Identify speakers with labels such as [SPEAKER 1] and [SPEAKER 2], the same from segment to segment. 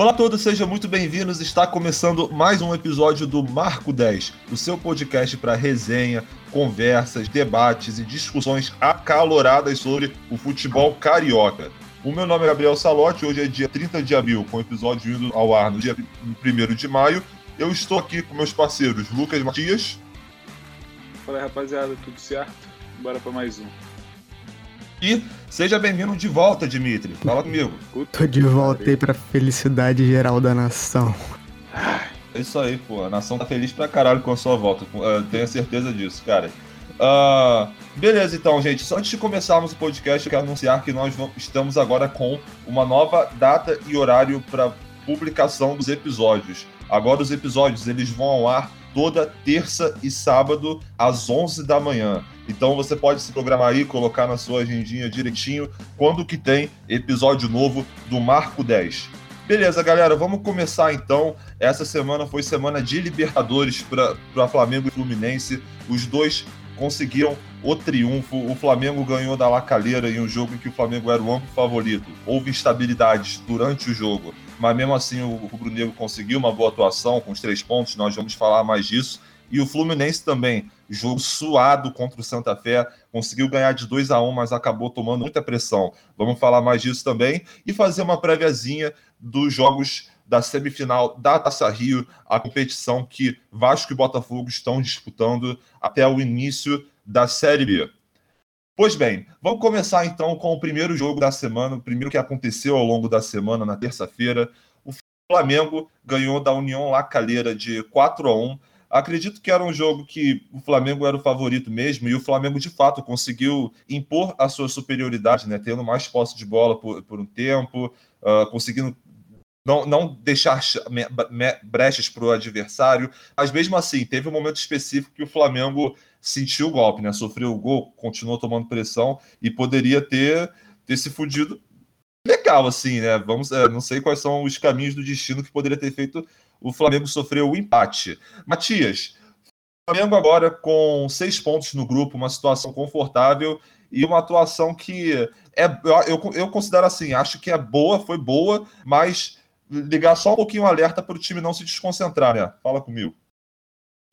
[SPEAKER 1] Olá a todos, sejam muito bem-vindos. Está começando mais um episódio do Marco 10, o seu podcast para resenha, conversas, debates e discussões acaloradas sobre o futebol carioca. O meu nome é Gabriel Salotti, hoje é dia 30 de abril, com o episódio indo ao ar no dia 1 de maio. Eu estou aqui com meus parceiros Lucas Matias.
[SPEAKER 2] Fala rapaziada, tudo certo? Bora para mais um.
[SPEAKER 1] E seja bem-vindo de volta, Dimitri. Fala comigo.
[SPEAKER 3] Tô de volta aí pra felicidade geral da nação.
[SPEAKER 1] É isso aí, pô. A nação tá feliz pra caralho com a sua volta. Uh, tenho certeza disso, cara. Uh, beleza, então, gente. Só antes de começarmos o podcast, eu quero anunciar que nós estamos agora com uma nova data e horário para publicação dos episódios. Agora os episódios eles vão ao ar toda terça e sábado às 11 da manhã. Então você pode se programar aí, colocar na sua agendinha direitinho quando que tem episódio novo do Marco 10. Beleza, galera, vamos começar então. Essa semana foi semana de Libertadores para Flamengo e Fluminense. Os dois conseguiram o triunfo. O Flamengo ganhou da Lacalheira em um jogo em que o Flamengo era o amplo favorito. Houve instabilidades durante o jogo, mas mesmo assim o Rubro Negro conseguiu uma boa atuação com os três pontos. Nós vamos falar mais disso. E o Fluminense também, jogo suado contra o Santa Fé, conseguiu ganhar de 2 a 1 mas acabou tomando muita pressão. Vamos falar mais disso também e fazer uma préviazinha dos jogos da semifinal da Taça Rio, a competição que Vasco e Botafogo estão disputando até o início da Série B. Pois bem, vamos começar então com o primeiro jogo da semana, o primeiro que aconteceu ao longo da semana, na terça-feira. O Flamengo ganhou da União Lacalheira de 4 a 1 Acredito que era um jogo que o Flamengo era o favorito mesmo, e o Flamengo de fato conseguiu impor a sua superioridade, né? Tendo mais posse de bola por, por um tempo, uh, conseguindo não, não deixar brechas para o adversário, mas mesmo assim, teve um momento específico que o Flamengo sentiu o golpe, né? Sofreu o gol, continuou tomando pressão e poderia ter, ter se fudido legal, assim, né? Vamos, é, não sei quais são os caminhos do destino que poderia ter feito o Flamengo sofrer o empate. Matias, Flamengo agora com seis pontos no grupo, uma situação confortável e uma atuação que é, eu, eu considero assim, acho que é boa, foi boa, mas ligar só um pouquinho o alerta para o time não se desconcentrar, né? Fala comigo.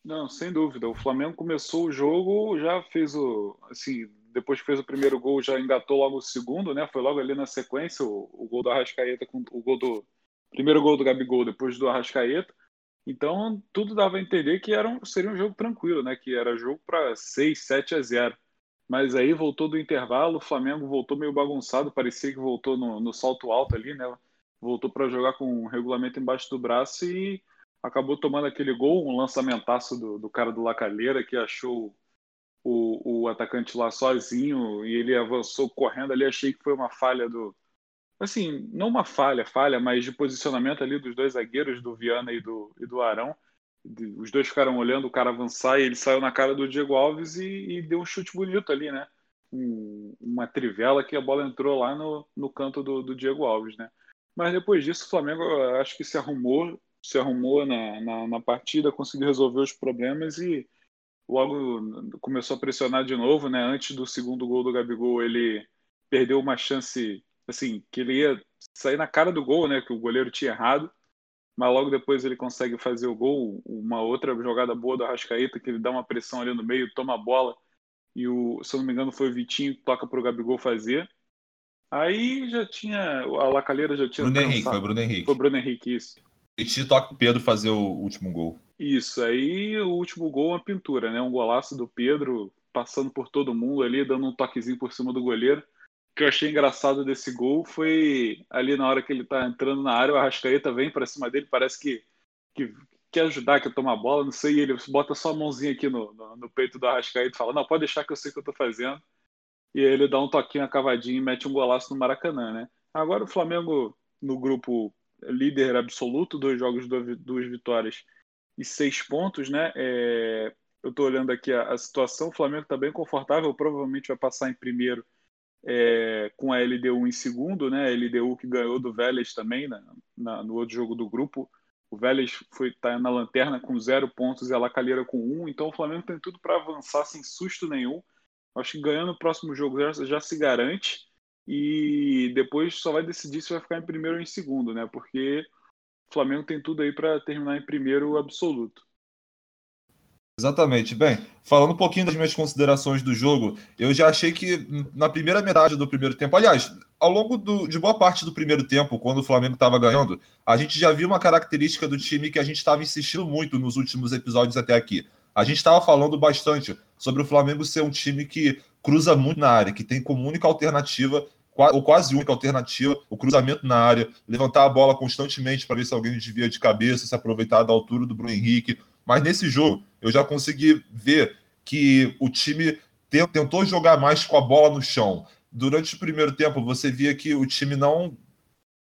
[SPEAKER 2] Não, sem dúvida. O Flamengo começou o jogo, já fez o. Assim, depois que fez o primeiro gol, já engatou logo o segundo, né? Foi logo ali na sequência o, o gol do Arrascaeta, com, o gol do. Primeiro gol do Gabigol, depois do Arrascaeta. Então, tudo dava a entender que era um, seria um jogo tranquilo, né? Que era jogo para 6, 7 a 0. Mas aí voltou do intervalo, o Flamengo voltou meio bagunçado, parecia que voltou no, no salto alto ali, né? voltou para jogar com o regulamento embaixo do braço e acabou tomando aquele gol, um lançamentaço do, do cara do Lacalheira que achou o, o atacante lá sozinho e ele avançou correndo ali. Achei que foi uma falha do. Assim, não uma falha, falha, mas de posicionamento ali dos dois zagueiros, do Viana e do, e do Arão. Os dois ficaram olhando o cara avançar e ele saiu na cara do Diego Alves e, e deu um chute bonito ali, né? Um, uma trivela que a bola entrou lá no, no canto do, do Diego Alves, né? Mas depois disso, o Flamengo acho que se arrumou, se arrumou na, na, na, partida, conseguiu resolver os problemas e logo começou a pressionar de novo, né? Antes do segundo gol do Gabigol, ele perdeu uma chance, assim, que ele ia sair na cara do gol, né? Que o goleiro tinha errado. Mas logo depois ele consegue fazer o gol, uma outra jogada boa do Arrascaeta, que ele dá uma pressão ali no meio, toma a bola, e o, se eu não me engano foi o Vitinho que toca para o Gabigol fazer. Aí já tinha. A Lacalheira já tinha.
[SPEAKER 1] Bruno Henrique, foi Bruno Henrique.
[SPEAKER 2] Foi Bruno Henrique, isso.
[SPEAKER 1] E te toca o Pedro fazer o último gol.
[SPEAKER 2] Isso, aí o último gol é uma pintura, né? Um golaço do Pedro passando por todo mundo ali, dando um toquezinho por cima do goleiro. Que eu achei engraçado desse gol foi ali na hora que ele tá entrando na área, o Arrascaeta vem para cima dele, parece que, que quer ajudar, quer tomar bola, não sei, e ele bota só a mãozinha aqui no, no, no peito do Arrascaeta e fala: Não, pode deixar que eu sei o que eu tô fazendo e aí ele dá um toquinho a cavadinha e mete um golaço no Maracanã, né? Agora o Flamengo no grupo líder absoluto, dois jogos, duas vitórias e seis pontos, né? É... eu estou olhando aqui a, a, situação, o Flamengo está bem confortável, provavelmente vai passar em primeiro é, com a LDU em segundo, né? A LDU que ganhou do Vélez também né? na, no outro jogo do grupo. O Vélez foi tá na lanterna com zero pontos e a Lacalheira com um, então o Flamengo tem tudo para avançar sem susto nenhum. Acho que ganhando o próximo jogo já, já, se garante e depois só vai decidir se vai ficar em primeiro ou em segundo, né? Porque o Flamengo tem tudo aí para terminar em primeiro absoluto.
[SPEAKER 1] Exatamente. Bem, falando um pouquinho das minhas considerações do jogo, eu já achei que na primeira metade do primeiro tempo, aliás, ao longo do, de boa parte do primeiro tempo, quando o Flamengo estava ganhando, a gente já viu uma característica do time que a gente estava insistindo muito nos últimos episódios até aqui. A gente estava falando bastante sobre o Flamengo ser um time que cruza muito na área, que tem como única alternativa ou quase única alternativa, o cruzamento na área, levantar a bola constantemente para ver se alguém desvia de cabeça, se aproveitar da altura do Bruno Henrique, mas nesse jogo, eu já consegui ver que o time tentou jogar mais com a bola no chão. Durante o primeiro tempo, você via que o time não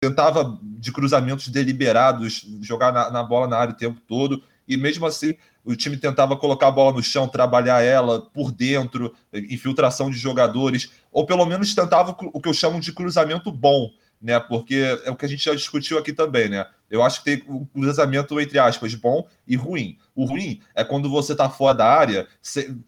[SPEAKER 1] tentava de cruzamentos deliberados jogar na, na, bola na área o tempo todo, e mesmo assim o time tentava colocar a bola no chão, trabalhar ela por dentro, infiltração de jogadores, ou pelo menos tentava o que eu chamo de cruzamento bom, né? Porque é o que a gente já discutiu aqui também, né? Eu acho que tem um cruzamento, entre aspas, bom e ruim. O ruim é quando você tá fora da área,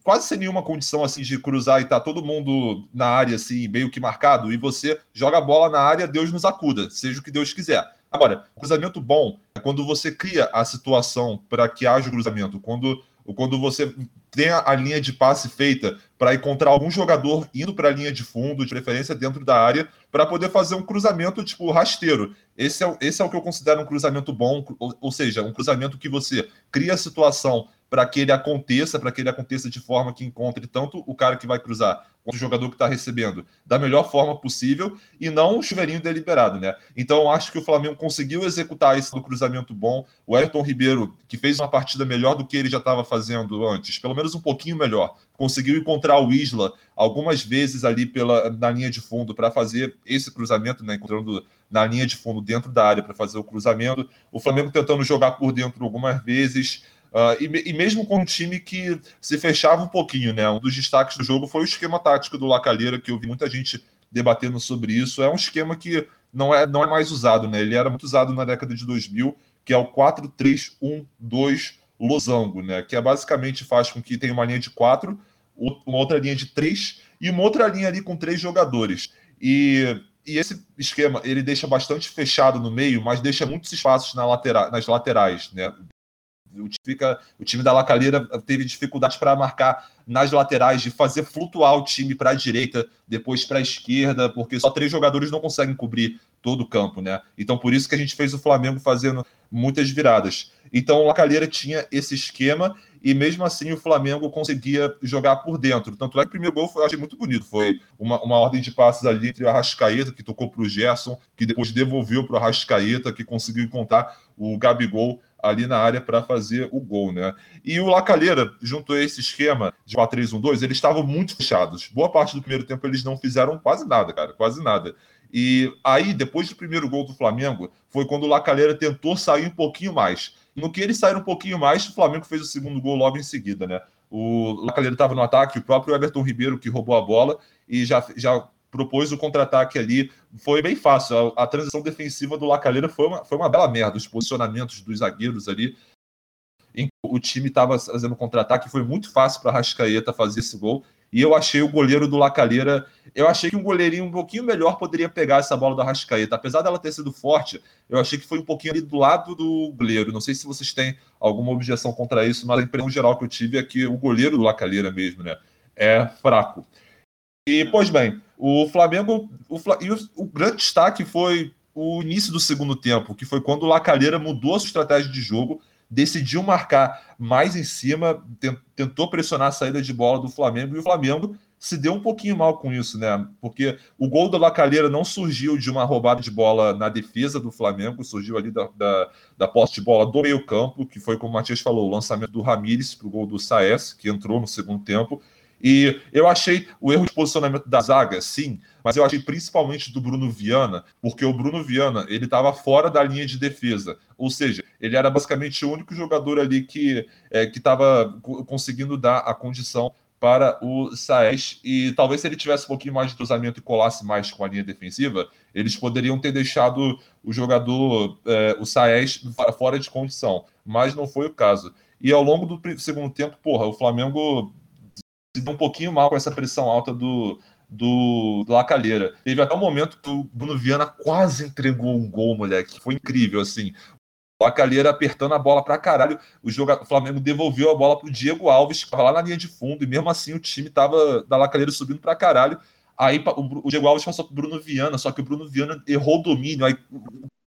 [SPEAKER 1] quase sem nenhuma condição assim de cruzar e tá todo mundo na área, assim, meio que marcado, e você joga a bola na área, Deus nos acuda, seja o que Deus quiser. Agora, cruzamento bom é quando você cria a situação para que haja o cruzamento, quando quando você tem a, linha de passe feita para encontrar algum jogador indo para a linha de fundo, de preferência dentro da área, para poder fazer um cruzamento tipo rasteiro. Esse é, esse é o que eu considero um cruzamento bom, ou, ou seja, um cruzamento que você cria a situação para que ele aconteça, para que ele aconteça de forma que encontre tanto o cara que vai cruzar quanto o jogador que está recebendo da melhor forma possível e não um chuveirinho deliberado, né? Então acho que o Flamengo conseguiu executar esse do cruzamento bom. O Everton Ribeiro, que fez uma partida melhor do que ele já estava fazendo antes, pelo menos um pouquinho melhor, conseguiu encontrar o Isla algumas vezes ali pela, na linha de fundo para fazer esse cruzamento, né? Encontrando na linha de fundo dentro da área para fazer o cruzamento. O Flamengo tentando jogar por dentro algumas vezes. Uh, e, e, mesmo com um time que se fechava um pouquinho, né? Um dos destaques do jogo foi o esquema tático do Lacalheira, que eu vi muita gente debatendo sobre isso. É um esquema que não é, não é mais usado, né? Ele era muito usado na década de 2000, que é o 4-3-1-2 losango, né? Que é basicamente faz com que tenha uma linha de quatro, uma outra linha de três e uma outra linha ali com três jogadores. E, e esse esquema ele deixa bastante fechado no meio, mas deixa muitos espaços na latera nas laterais, né? O time, o time da Lacalheira teve dificuldades para marcar nas laterais, de fazer flutuar o time para a direita, depois para a esquerda, porque só três jogadores não conseguem cobrir todo o campo, né? Então por isso que a gente fez o Flamengo fazendo muitas viradas. Então o Lacalheira tinha esse esquema e mesmo assim o Flamengo conseguia jogar por dentro. Tanto é que o primeiro gol foi, eu achei muito bonito. Foi uma, uma ordem de passes ali entre o Arrascaeta, que tocou para o Gerson, que depois devolveu para o Arrascaeta, que conseguiu encontrar o Gabigol ali na área para fazer o gol, né? E o Lacalheira, junto a esse esquema de 4-3-1-2, eles estavam muito fechados. Boa parte do primeiro tempo eles não fizeram quase nada, cara, quase nada. E aí, depois do primeiro gol do Flamengo, foi quando o Lacalheira tentou sair um pouquinho mais. No que ele sair um pouquinho mais, o Flamengo fez o segundo gol logo em seguida, né? O Lacalheira estava no ataque, o próprio Everton Ribeiro que roubou a bola e já, já propôs o contra-ataque ali. Foi bem fácil. A, a, transição defensiva do Lacalheira foi uma, foi uma bela merda. Os posicionamentos dos zagueiros ali. O time estava fazendo contra-ataque. Foi muito fácil para Rascaeta fazer esse gol. E eu achei o goleiro do Lacalheira. Eu achei que um goleirinho um pouquinho melhor poderia pegar essa bola do Rascaeta. Apesar dela ter sido forte, eu achei que foi um pouquinho ali do lado do goleiro. Não sei se vocês têm alguma objeção contra isso, mas a impressão geral que eu tive é que o goleiro do Lacalheira mesmo, né? É fraco. E, pois bem, o Flamengo. O, e o, o, grande destaque foi o início do segundo tempo, que foi quando o Lacalheira mudou a sua estratégia de jogo, decidiu marcar mais em cima, tentou pressionar a saída de bola do Flamengo, e o Flamengo se deu um pouquinho mal com isso, né? Porque o gol do Lacalheira não surgiu de uma roubada de bola na defesa do Flamengo, surgiu ali da, da, da posse de bola do meio-campo, que foi, como o Matias falou, o lançamento do Ramires para o gol do Saez, que entrou no segundo tempo. E eu achei o erro de posicionamento da zaga, sim, mas eu achei principalmente do Bruno Viana, porque o Bruno Viana ele estava fora da linha de defesa, ou seja, ele era basicamente o único jogador ali que é, estava conseguindo dar a condição para o Saez. E talvez se ele tivesse um pouquinho mais de cruzamento e colasse mais com a linha defensiva, eles poderiam ter deixado o jogador, é, o Saez, fora de condição, mas não foi o caso. E ao longo do segundo tempo, porra, o Flamengo se deu um pouquinho mal com essa pressão alta do, do, do Lacalheira. Teve até um momento que o Bruno Viana quase entregou um gol, moleque. Foi incrível, assim. Lacalheira apertando a bola pra caralho. O, jogador, o Flamengo devolveu a bola pro Diego Alves, que tava lá na linha de fundo, e mesmo assim o time tava da Lacalheira subindo pra caralho. Aí o, o Diego Alves passou pro Bruno Viana, só que o Bruno Viana errou o domínio. Aí o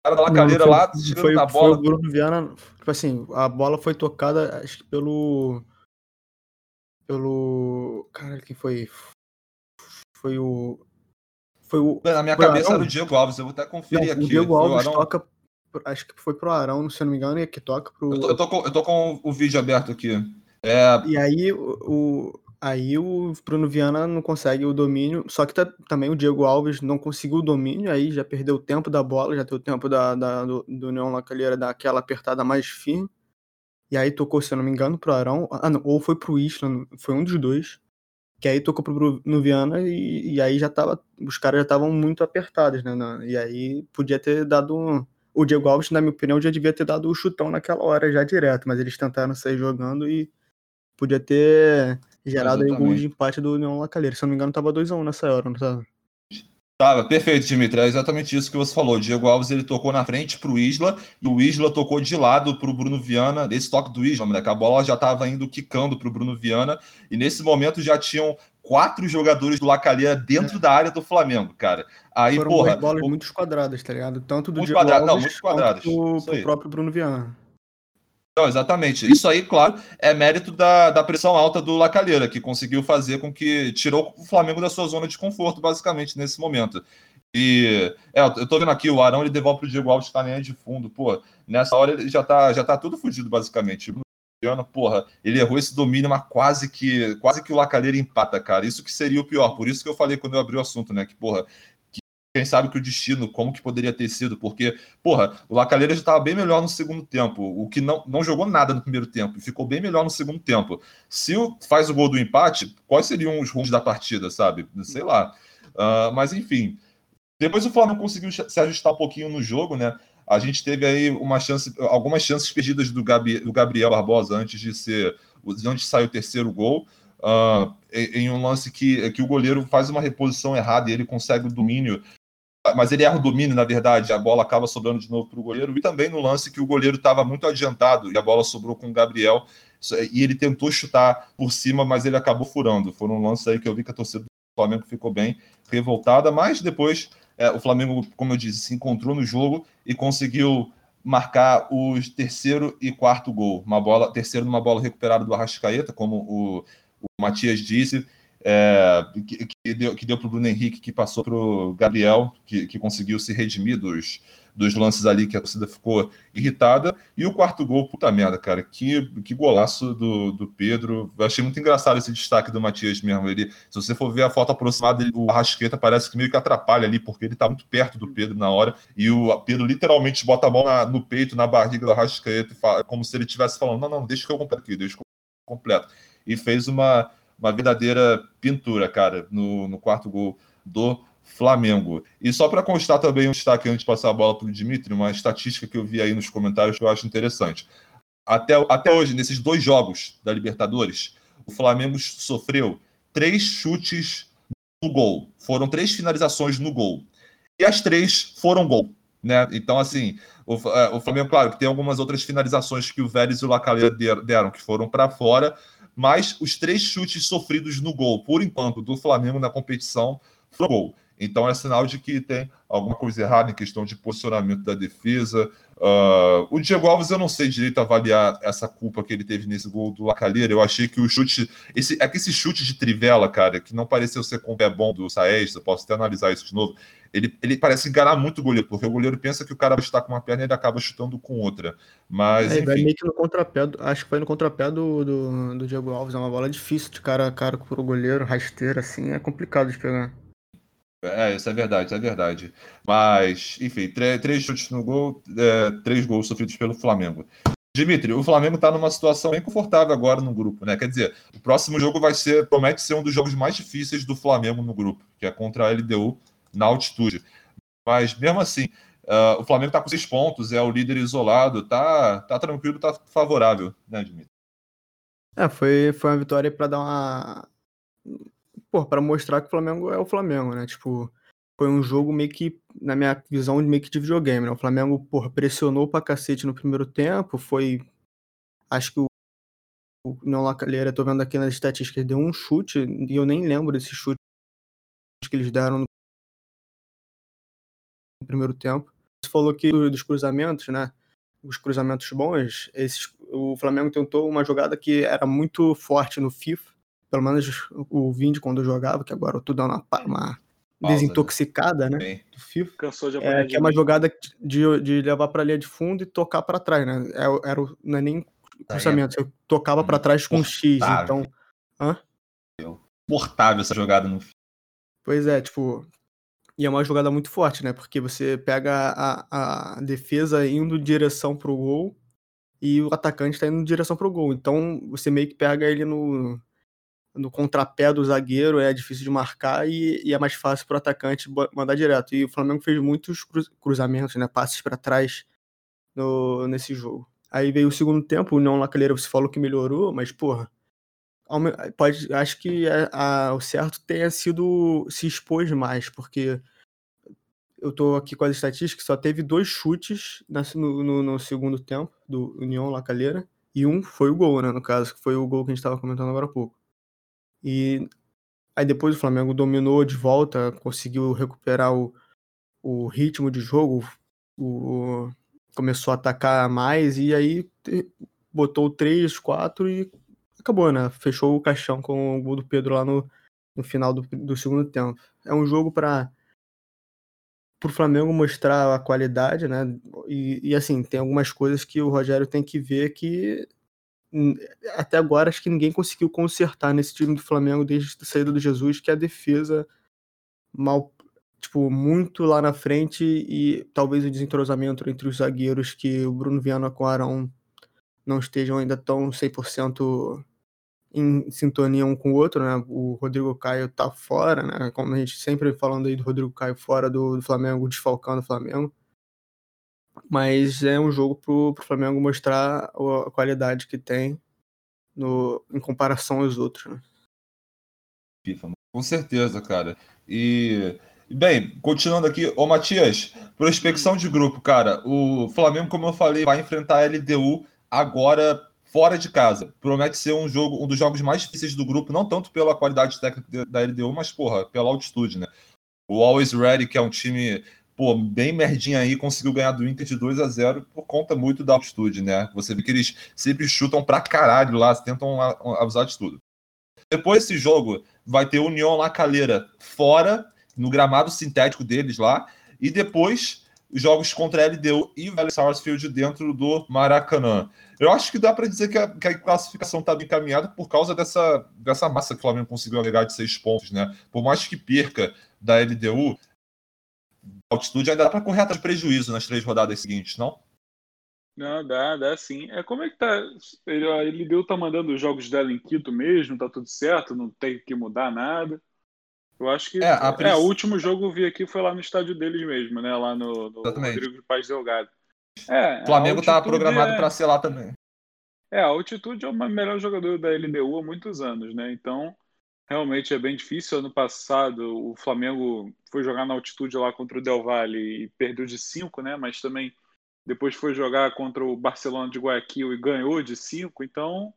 [SPEAKER 1] cara da Lacalheira lá
[SPEAKER 3] chegando foi, na bola. Foi o Bruno Viana, tipo assim, a bola foi tocada, acho que pelo. Pelo. Cara, quem foi? Foi o. Foi o.
[SPEAKER 1] Na minha cabeça era o Diego Alves, eu vou até conferir não, aqui.
[SPEAKER 3] O Diego Alves toca acho que foi pro Arão, se eu não me engano, e que toca pro.
[SPEAKER 1] Eu tô, eu tô, com, eu tô com o vídeo aberto aqui. É...
[SPEAKER 3] E aí o, aí o Bruno Viana não consegue o domínio, só que tá, também o Diego Alves não conseguiu o domínio, aí já perdeu o tempo da bola, já deu o tempo da, da do, do Neon Lacalheira dar aquela apertada mais firme. E aí tocou, se eu não me engano, pro Arão. Ah, não, ou foi pro Isla, foi um dos dois. Que aí tocou pro Bruno Viana e, e aí já tava. Os caras já estavam muito apertados, né? E aí podia ter dado um o Diego Alves, na minha opinião, já devia ter dado o chutão naquela hora já direto, mas eles tentaram sair jogando e podia ter gerado aí um gol de empate do União Lacalheira. Se eu não me engano, tava 2x1 nessa hora, não tava?
[SPEAKER 1] Tava, perfeito, Dimitri. É exatamente isso que você falou. O Diego Alves ele tocou na frente pro Isla e o Isla tocou de lado pro Bruno Viana. Esse toque do Isla, moleque, a bola já tava indo quicando pro Bruno Viana e nesse momento já tinham quatro jogadores do Lacalheira dentro é. da área do Flamengo, cara. Aí,
[SPEAKER 3] Foram
[SPEAKER 1] porra.
[SPEAKER 3] bolas
[SPEAKER 1] o...
[SPEAKER 3] muito quadradas, tá ligado? Tanto do
[SPEAKER 1] muito Diego quadrado,
[SPEAKER 3] Alves
[SPEAKER 1] não, muito quadradas.
[SPEAKER 3] quanto pro, próprio Bruno Viana.
[SPEAKER 1] Exatamente. Isso aí, claro, é mérito da, da pressão alta do Lacalheira, que conseguiu fazer com que tirou o Flamengo da sua zona de conforto, basicamente, nesse momento. E é, eu tô vendo aqui, o Arão ele devolve pro Diego Alves que tá nem de fundo. Pô, nessa hora ele já tá, já tá tudo fudido, basicamente. Bruno porra, ele errou esse domínio, mas quase que, quase que o Lacalheira empata, cara. Isso que seria o pior. Por isso que eu falei quando eu abri o assunto, né? Que, porra, quem sabe que o destino, como que poderia ter sido, porque, porra, o Lacalheira já estava bem melhor no segundo tempo, o que não, não jogou nada no primeiro tempo, e ficou bem melhor no segundo tempo. Se o, faz o gol do empate, quais seriam os rumos da partida, sabe? Sei lá. Uh, mas, enfim, depois o Flamengo conseguiu se ajustar um pouquinho no jogo, né? A gente teve aí uma chance, algumas chances perdidas do, Gabi, do Gabriel Barbosa antes de ser, antes de sair o terceiro gol. Uh, em um lance que, que o goleiro faz uma reposição errada e ele consegue o domínio mas ele erra o domínio, na verdade, a bola acaba sobrando de novo para o goleiro, e também no lance que o goleiro estava muito adiantado e a bola sobrou com o Gabriel, e ele tentou chutar por cima, mas ele acabou furando. Foram um lance aí que eu vi que a torcida do Flamengo ficou bem revoltada, mas depois é, o Flamengo, como eu disse, se encontrou no jogo e conseguiu marcar os terceiro e quarto gol. Uma bola, terceiro numa bola recuperada do Arrascaeta, como o, o Matias disse, é, que, que, deu, que deu para o Bruno Henrique, que passou para o Gabriel, que, que conseguiu se redimir dos, dos lances ali que a torcida ficou irritada. E o quarto gol, puta merda, cara, que, que golaço do, do Pedro. Eu achei muito engraçado esse destaque do Matias mesmo. Ele, se você for ver a foto aproximada, o Arrasqueta parece que meio que atrapalha ali, porque ele tá muito perto do Pedro na hora. E o Pedro literalmente bota a mão na, no peito, na barriga do Arrasqueta, como se ele estivesse falando: não, não, deixa que eu completo aqui, deixa que eu completo. E fez uma uma verdadeira pintura, cara, no, no quarto gol do Flamengo. E só para constar também um destaque antes de passar a bola para o Dimitri, uma estatística que eu vi aí nos comentários que eu acho interessante. Até, até hoje, nesses dois jogos da Libertadores, o Flamengo sofreu três chutes no gol. Foram três finalizações no gol. E as três foram gol. Né? Então, assim, o, é, o Flamengo, claro, que tem algumas outras finalizações que o Vélez e o Lacalheira deram, que foram para fora, mas os três chutes sofridos no gol, por enquanto, do Flamengo na competição, foram gol. Então é sinal de que tem alguma coisa errada em questão de posicionamento da defesa. Uh, o Diego Alves, eu não sei direito avaliar essa culpa que ele teve nesse gol do Lacalheira. Eu achei que o chute. Esse, é que esse chute de trivela, cara, que não pareceu ser com o pé bom do Saez, eu posso até analisar isso de novo ele, ele parece enganar muito o goleiro, porque o goleiro pensa que o cara vai chutar com uma perna e ele acaba chutando com outra. Mas. É,
[SPEAKER 3] vai meio que no contrapé, acho que foi no contrapé do, do, do Diego Alves. É uma bola difícil de cara a cara pro goleiro, rasteira, assim, é complicado de pegar.
[SPEAKER 1] É, isso é verdade, isso é verdade. Mas, enfim, três, chutes no gol, é, três gols sofridos pelo Flamengo. Dimitri, o Flamengo está numa situação bem confortável agora no grupo, né? Quer dizer, o próximo jogo vai ser, promete ser um dos jogos mais difíceis do Flamengo no grupo, que é contra a LDU na altitude. Mas mesmo assim, uh, o Flamengo está com seis pontos, é o líder isolado, tá, tá tranquilo, tá favorável, né, Dimitri?
[SPEAKER 3] É, foi, foi uma vitória para dar uma. Pô, para mostrar que o Flamengo é o Flamengo, né? Tipo, foi um jogo meio que, na minha visão, meio que de videogame, né? O Flamengo, porra, pressionou pra cacete no primeiro tempo, foi. Acho que o, o Não Lacalheira, tô vendo aqui nas estatísticas, deu um chute, e eu nem lembro desse chute que eles deram no primeiro tempo. Você falou que dos cruzamentos, né? Os cruzamentos bons, esses, o Flamengo tentou uma jogada que era muito forte no FIFA. Pelo menos o Vindi quando jogava, que agora eu tô dando uma, uma Pausa, desintoxicada, né? né? Do FIFA.
[SPEAKER 2] Cansou de
[SPEAKER 3] é, que é uma jogada de, de levar para a linha de fundo e tocar para trás, né? É, era, não é nem tá cruzamento, você tocava para trás com X, então. Hã?
[SPEAKER 1] Portável essa jogada no
[SPEAKER 3] Pois é, tipo. E é uma jogada muito forte, né? Porque você pega a, a defesa indo em direção pro gol e o atacante tá indo em direção pro gol. Então você meio que pega ele no, no contrapé do zagueiro, é difícil de marcar e, e é mais fácil para o atacante mandar direto. E o Flamengo fez muitos cruzamentos, né, passes para trás no, nesse jogo. Aí veio o segundo tempo, o União Lacaleira você falou que melhorou, mas porra, pode, acho que a, a, o certo tenha sido se expor mais, porque eu tô aqui com as estatísticas, só teve dois chutes no, no, no segundo tempo do União Lacaleira e um foi o gol, né, no caso, que foi o gol que a gente estava comentando agora há pouco. E aí depois o Flamengo dominou de volta, conseguiu recuperar o, o ritmo de jogo, o, começou a atacar mais e aí botou 3, 4 e acabou, né? Fechou o caixão com o gol do Pedro lá no, no final do, do segundo tempo. É um jogo para o Flamengo mostrar a qualidade, né? E, e, assim, tem algumas coisas que o Rogério tem que ver que até agora acho que ninguém conseguiu consertar nesse time do Flamengo desde a saída do Jesus, que é a defesa mal, tipo, muito lá na frente e talvez o desentrosamento entre os zagueiros que o Bruno Viana com o Arão não estejam ainda tão 100% em sintonia um com o outro, né? O Rodrigo Caio tá fora, né? Como a gente sempre falando aí do Rodrigo Caio fora do, do Flamengo, desfalcando o Flamengo. Mas é um jogo pro, pro Flamengo mostrar a qualidade que tem no, em comparação aos outros. Né?
[SPEAKER 1] Com certeza, cara. E Bem, continuando aqui, ô Matias, prospecção de grupo, cara. O Flamengo, como eu falei, vai enfrentar a LDU agora fora de casa. Promete ser um jogo, um dos jogos mais difíceis do grupo, não tanto pela qualidade técnica da LDU, mas porra, pela altitude, né? O Always Ready, que é um time pô, bem merdinha aí, conseguiu ganhar do Inter de 2 a 0 por conta muito da altitude, né? Você vê que eles sempre chutam pra caralho lá, tentam abusar de tudo. Depois desse jogo, vai ter União La Calera fora, no gramado sintético deles lá, e depois jogos contra a LDU e Valley Sarsfield dentro do Maracanã. Eu acho que dá para dizer que a, que a classificação está bem encaminhada por causa dessa, dessa massa que o Flamengo conseguiu agregar de seis pontos, né? Por mais que perca da LDU, altitude ainda dá para correr atrás de prejuízo nas três rodadas seguintes, não?
[SPEAKER 2] Não, dá, dá sim. É, como é que tá? Ele, ele deu, tá mandando os jogos dela em Quito mesmo, tá tudo certo, não tem que mudar nada. Eu acho que. É, a é, o último jogo eu vi aqui foi lá no estádio deles mesmo, né? Lá no, no Rodrigo de Paz Delgado.
[SPEAKER 1] É, o Flamengo tá programado é... para ser lá também.
[SPEAKER 2] É, a altitude é o melhor jogador da LDU há muitos anos, né? Então, realmente é bem difícil. Ano passado, o Flamengo foi jogar na altitude lá contra o Del Valle e perdeu de 5, né? Mas também depois foi jogar contra o Barcelona de Guayaquil e ganhou de 5. Então,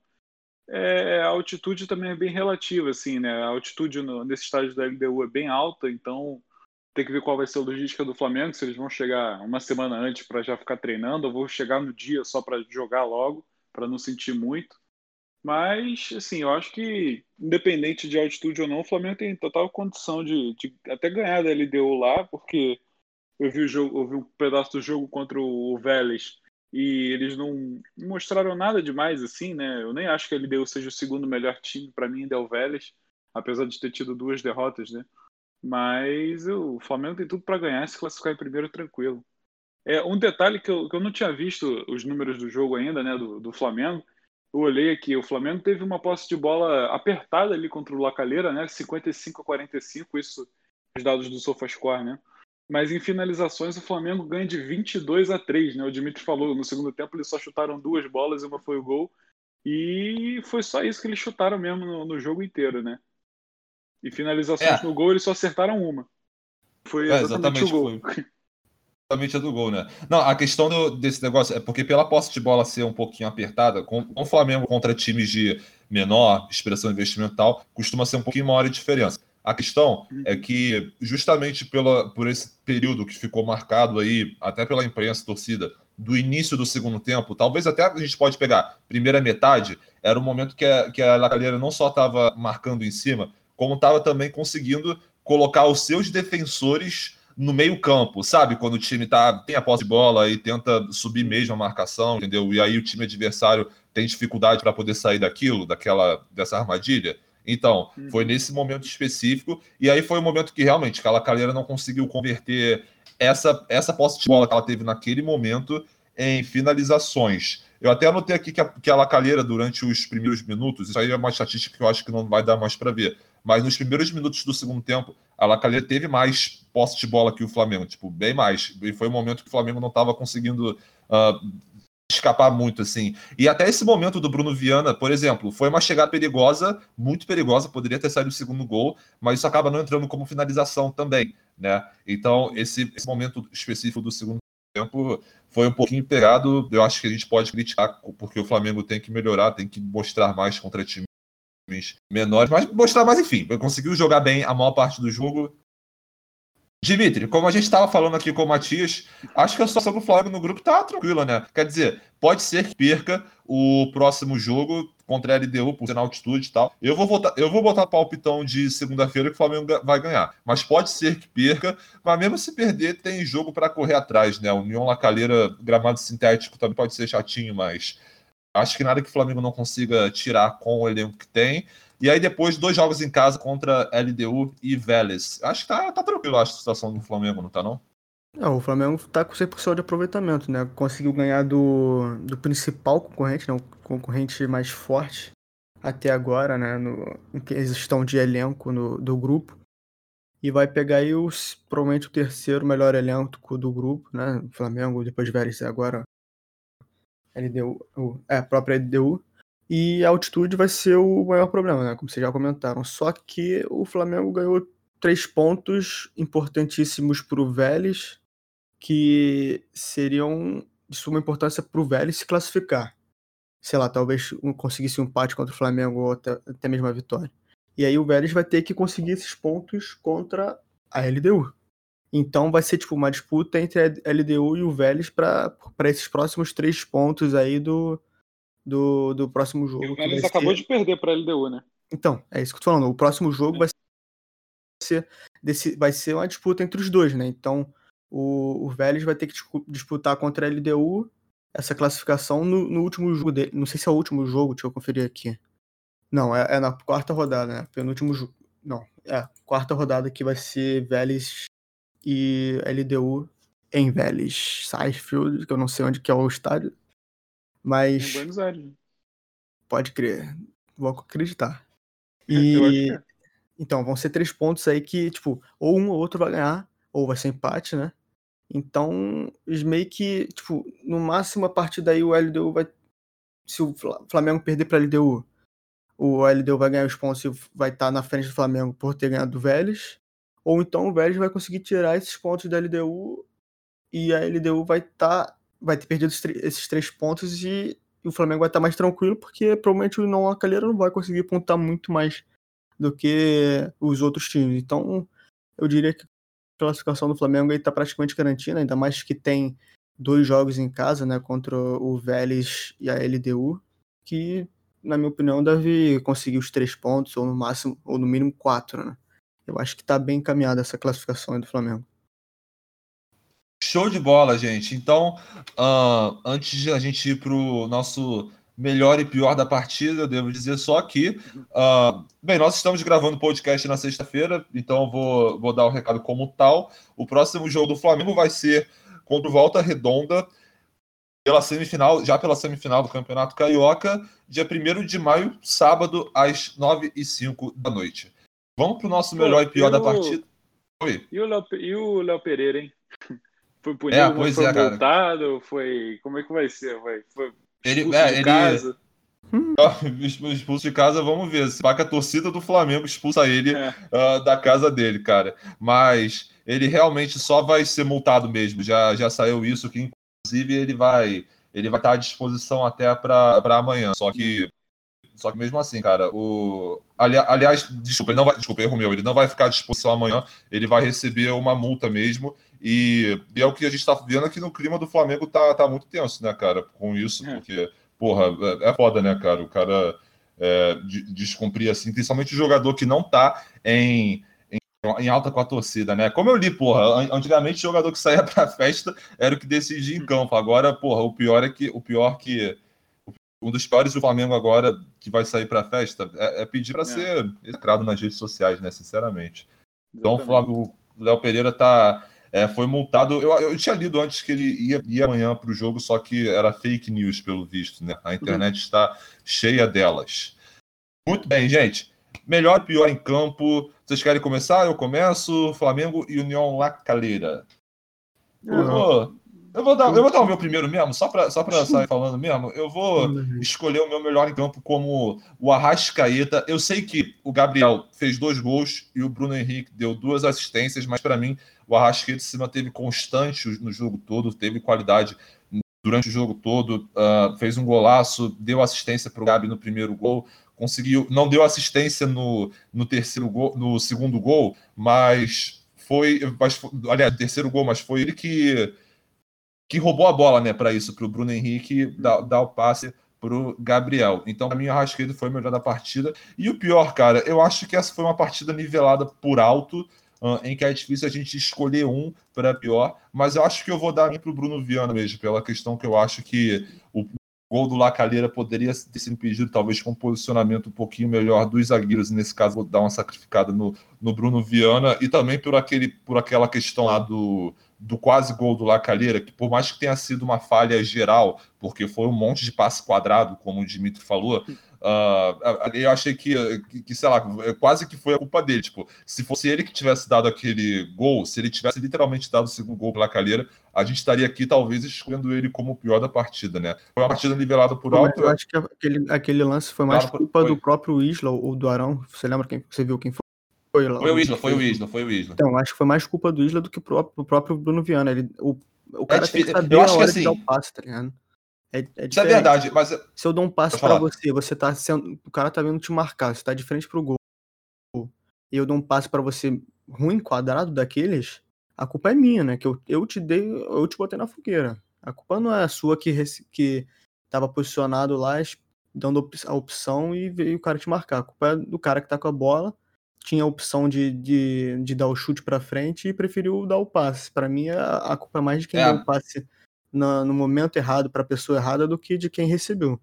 [SPEAKER 2] é, a altitude também é bem relativa, assim, né? A altitude no, nesse estádio da LDU é bem alta, então tem que ver qual vai ser a logística do Flamengo, se eles vão chegar uma semana antes para já ficar treinando, ou vou chegar no dia só para jogar logo, para não sentir muito. Mas, assim, eu acho que, independente de altitude ou não, o Flamengo tem total condição de, de até ganhar da LDU lá, porque eu vi, o jogo, eu vi um pedaço do jogo contra o Vélez e eles não mostraram nada demais, assim, né? Eu nem acho que a LDU seja o segundo melhor time, para mim ainda é o Vélez, apesar de ter tido duas derrotas, né? Mas o Flamengo tem tudo para ganhar se classificar em primeiro tranquilo. É, um detalhe que eu, que eu não tinha visto os números do jogo ainda, né, do, do Flamengo, eu olhei aqui, o Flamengo teve uma posse de bola apertada ali contra o Lacalheira, né? 55 a 45, isso os dados do SofaScore, né? Mas em finalizações o Flamengo ganha de 22 a 3, né? O Dimitri falou, no segundo tempo eles só chutaram duas bolas e uma foi o gol. E foi só isso que eles chutaram mesmo no, no jogo inteiro, né? E finalizações é. no gol eles só acertaram uma. Foi exatamente, é, exatamente o gol. Foi
[SPEAKER 1] exatamente a do gol, né? Não, a questão do, desse negócio é porque pela posse de bola ser um pouquinho apertada, com, com o Flamengo contra times de menor expressão investimental, costuma ser um pouquinho maior a diferença. A questão uhum. é que, justamente pela, por esse período que ficou marcado aí, até pela imprensa torcida, do início do segundo tempo, talvez até a gente pode pegar primeira metade, era o momento que a, que a Lacalheira não só estava marcando em cima, como estava também conseguindo colocar os seus defensores no meio campo, sabe? Quando o time tá, tem a posse de bola e tenta subir mesmo a marcação, entendeu? E aí o time adversário tem dificuldade para poder sair daquilo, daquela dessa armadilha. Então, uhum. foi nesse momento específico, e aí foi o momento que realmente aquela Calheira não conseguiu converter essa, essa posse de bola que ela teve naquele momento em finalizações. Eu até anotei aqui que a, que a Lacalheira, durante os primeiros minutos, isso aí é uma estatística que eu acho que não vai dar mais para ver, mas nos primeiros minutos do segundo tempo, a Lacalheira teve mais posse de bola que o Flamengo, tipo, bem mais. E foi um momento que o Flamengo não estava conseguindo uh, escapar muito, assim. E até esse momento do Bruno Viana, por exemplo, foi uma chegada perigosa, muito perigosa, poderia ter saído o segundo gol, mas isso acaba não entrando como finalização também, né? Então, esse, esse momento específico do segundo tempo foi um pouquinho pegado. Eu acho que a gente pode criticar, porque o Flamengo tem que melhorar, tem que mostrar mais contra times menores, mas mostrar mais, enfim, conseguiu jogar bem a maior parte do jogo. Dimitri, como a gente estava falando aqui com o Matias, acho que a situação do Flamengo no grupo tá tranquila, né? Quer dizer, pode ser que perca o próximo jogo contra a LDU por ser na altitude e tal. Eu vou votar, eu vou botar palpitão de segunda-feira que o Flamengo vai ganhar. Mas pode ser que perca, mas mesmo se perder, tem jogo para correr atrás, né? O União Lacalheira, gramado sintético também pode ser chatinho, mas acho que nada que o Flamengo não consiga tirar com o elenco que tem. E aí depois dois jogos em casa contra LDU e Vélez. Acho que tá, tá tranquilo acho, a situação do Flamengo, não tá não?
[SPEAKER 3] Não, o Flamengo tá com 100% de aproveitamento, né? Conseguiu ganhar do, do principal concorrente, né? O concorrente mais forte até agora, né? No, em questão de elenco no, do grupo. E vai pegar aí os, provavelmente o terceiro melhor elenco do grupo, né? O Flamengo, depois Vélez agora LDU, é, a própria LDU. E a altitude vai ser o maior problema, né? Como vocês já comentaram. Só que o Flamengo ganhou três pontos importantíssimos para o Vélez, que seriam de suma importância para o Vélez se classificar. Sei lá, talvez conseguisse um empate contra o Flamengo ou até, até mesmo a vitória. E aí o Vélez vai ter que conseguir esses pontos contra a LDU. Então vai ser tipo uma disputa entre a LDU e o Vélez para esses próximos três pontos aí do, do, do próximo jogo. E
[SPEAKER 2] o Vélez acabou ser... de perder para a LDU, né?
[SPEAKER 3] Então, é isso que eu tô falando. O próximo jogo é. vai ser, desse, vai ser uma disputa entre os dois, né? Então o, o Vélez vai ter que disputar contra a LDU essa classificação no, no, último jogo dele. Não sei se é o último jogo, deixa eu conferir aqui. Não, é, é na quarta rodada, né? Penúltimo jogo. Não, é, quarta rodada que vai ser Vélez e LDU em Vélez, Sarsfield, que eu não sei onde que é o estádio. Mas.
[SPEAKER 2] Em Buenos Aires.
[SPEAKER 3] Pode crer. Vou acreditar. E. É. Então, vão ser três pontos aí que, tipo, ou um ou outro vai ganhar, ou vai ser empate, né? Então, meio que, tipo, no máximo a partir daí o LDU vai. Se o Flamengo perder pra LDU, o LDU vai ganhar os pontos e vai estar tá na frente do Flamengo por ter ganhado do Vélez. Ou então o Vélez vai conseguir tirar esses pontos da LDU e a LDU vai estar. Tá, vai ter perdido esses três pontos e, o Flamengo vai estar tá mais tranquilo, porque provavelmente o não Calheira não vai conseguir pontar muito mais do que os outros times. Então, eu diria que a classificação do Flamengo está praticamente garantida, ainda mais que tem dois jogos em casa, né, contra o Vélez e a LDU, que, na minha opinião, deve conseguir os três pontos, ou no máximo, ou no mínimo quatro, né? Eu acho que está bem encaminhada essa classificação do Flamengo.
[SPEAKER 1] Show de bola, gente. Então, uh, antes de a gente ir para o nosso melhor e pior da partida, eu devo dizer só que, uh, bem, nós estamos gravando podcast na sexta-feira, então vou, vou dar o recado como tal. O próximo jogo do Flamengo vai ser contra o Volta Redonda, pela semifinal, já pela semifinal do Campeonato Carioca, dia 1 de maio, sábado, às 9 h 05 da noite. Vamos pro nosso Pô, melhor e pior da partida.
[SPEAKER 2] Oi. E o Léo, e o Léo Pereira, hein? Foi punido, é, pois foi é, foi. Como é que vai ser? Foi, foi
[SPEAKER 1] ele, é, de ele... casa. expulso de casa, vamos ver. Se vai que a torcida do Flamengo expulsa ele é. uh, da casa dele, cara. Mas ele realmente só vai ser multado mesmo. Já, já saiu isso, que inclusive ele vai ele vai estar à disposição até para amanhã. Só que só que mesmo assim, cara, o ali, aliás, desculpa, ele não vai, desculpa, erro meu, ele não vai ficar à disposição amanhã, ele vai receber uma multa mesmo. E, e é o que a gente está vendo aqui no clima do Flamengo tá, tá muito tenso, né, cara, com isso, é. porque, porra, é, é foda, né, cara? O cara é, descumprir assim, principalmente o jogador que não tá em, em, em, alta com a torcida, né? Como eu li, porra, antigamente o jogador que saía pra festa era o que decidia em campo. Agora, porra, o pior é que o pior que um dos piores do Flamengo agora que vai sair para a festa é, é pedir para é. ser entrado nas redes sociais, né? Sinceramente. Então o Léo Pereira tá, é, foi multado. Eu, eu tinha lido antes que ele ia, ia amanhã para o jogo, só que era fake news, pelo visto, né? A internet uhum. está cheia delas. Muito bem, gente. Melhor pior em campo. Vocês querem começar? Eu começo. Flamengo e União La Calera. Eu vou, eu vou, dar, eu vou dar o meu primeiro mesmo, só para só sair falando mesmo. Eu vou escolher o meu melhor em campo como o Arrascaeta. Eu sei que o Gabriel fez dois gols e o Bruno Henrique deu duas assistências, mas para mim o Arrascaeta se manteve constante no jogo todo, teve qualidade durante o jogo todo, uh, fez um golaço, deu assistência para o Gabi no primeiro gol, conseguiu, não deu assistência no, no terceiro gol, no segundo gol, mas foi, mas, aliás, terceiro gol, mas foi ele que que roubou a bola, né, para isso, para o Bruno Henrique dar, dar o passe para o Gabriel. Então, para mim, o Arrascaeta foi o melhor da partida. E o pior, cara, eu acho que essa foi uma partida nivelada por alto, em que é difícil a gente escolher um para pior, mas eu acho que eu vou dar para o Bruno Viana mesmo, pela questão que eu acho que o gol do Lacalheira poderia ter sido impedido, talvez com um posicionamento um pouquinho melhor dos zagueiros, e nesse caso vou dar uma sacrificada no, no Bruno Viana, e também por, aquele, por aquela questão lá do do quase gol do Lacalheira, que por mais que tenha sido uma falha geral, porque foi um monte de passe quadrado, como o Dimitri falou, uh, eu achei que, que, sei lá, quase que foi a culpa dele. Tipo, se fosse ele que tivesse dado aquele gol, se ele tivesse literalmente dado o segundo gol para Lacalheira, a gente estaria aqui talvez escolhendo ele como o pior da partida, né? Foi uma partida nivelada por alto.
[SPEAKER 3] Eu acho que aquele, aquele lance foi mais culpa foi. do próprio Isla ou do Arão. Você lembra quem você viu quem foi?
[SPEAKER 1] Foi, foi o Isla, foi o Isla, foi o Isla.
[SPEAKER 3] Então, acho que foi mais culpa do Isla do que o próprio, o próprio Bruno Viana. Ele, o, o cara é tem que saber eu acho a hora que assim, de dar o passe, tá ligado?
[SPEAKER 1] É, é Isso é verdade, mas.
[SPEAKER 3] Se eu dou um passe para você, você tá sendo. O cara tá vindo te marcar, você tá de frente pro gol. E eu dou um passe para você ruim, quadrado daqueles, a culpa é minha, né? Que eu, eu te dei, eu te botei na fogueira. A culpa não é a sua que, que tava posicionado lá, dando a opção e veio o cara te marcar. A culpa é do cara que tá com a bola tinha a opção de, de, de dar o chute para frente e preferiu dar o passe. Para mim, a, a, culpa é mais de quem é. deu o passe no, no momento errado para a pessoa errada do que de quem recebeu.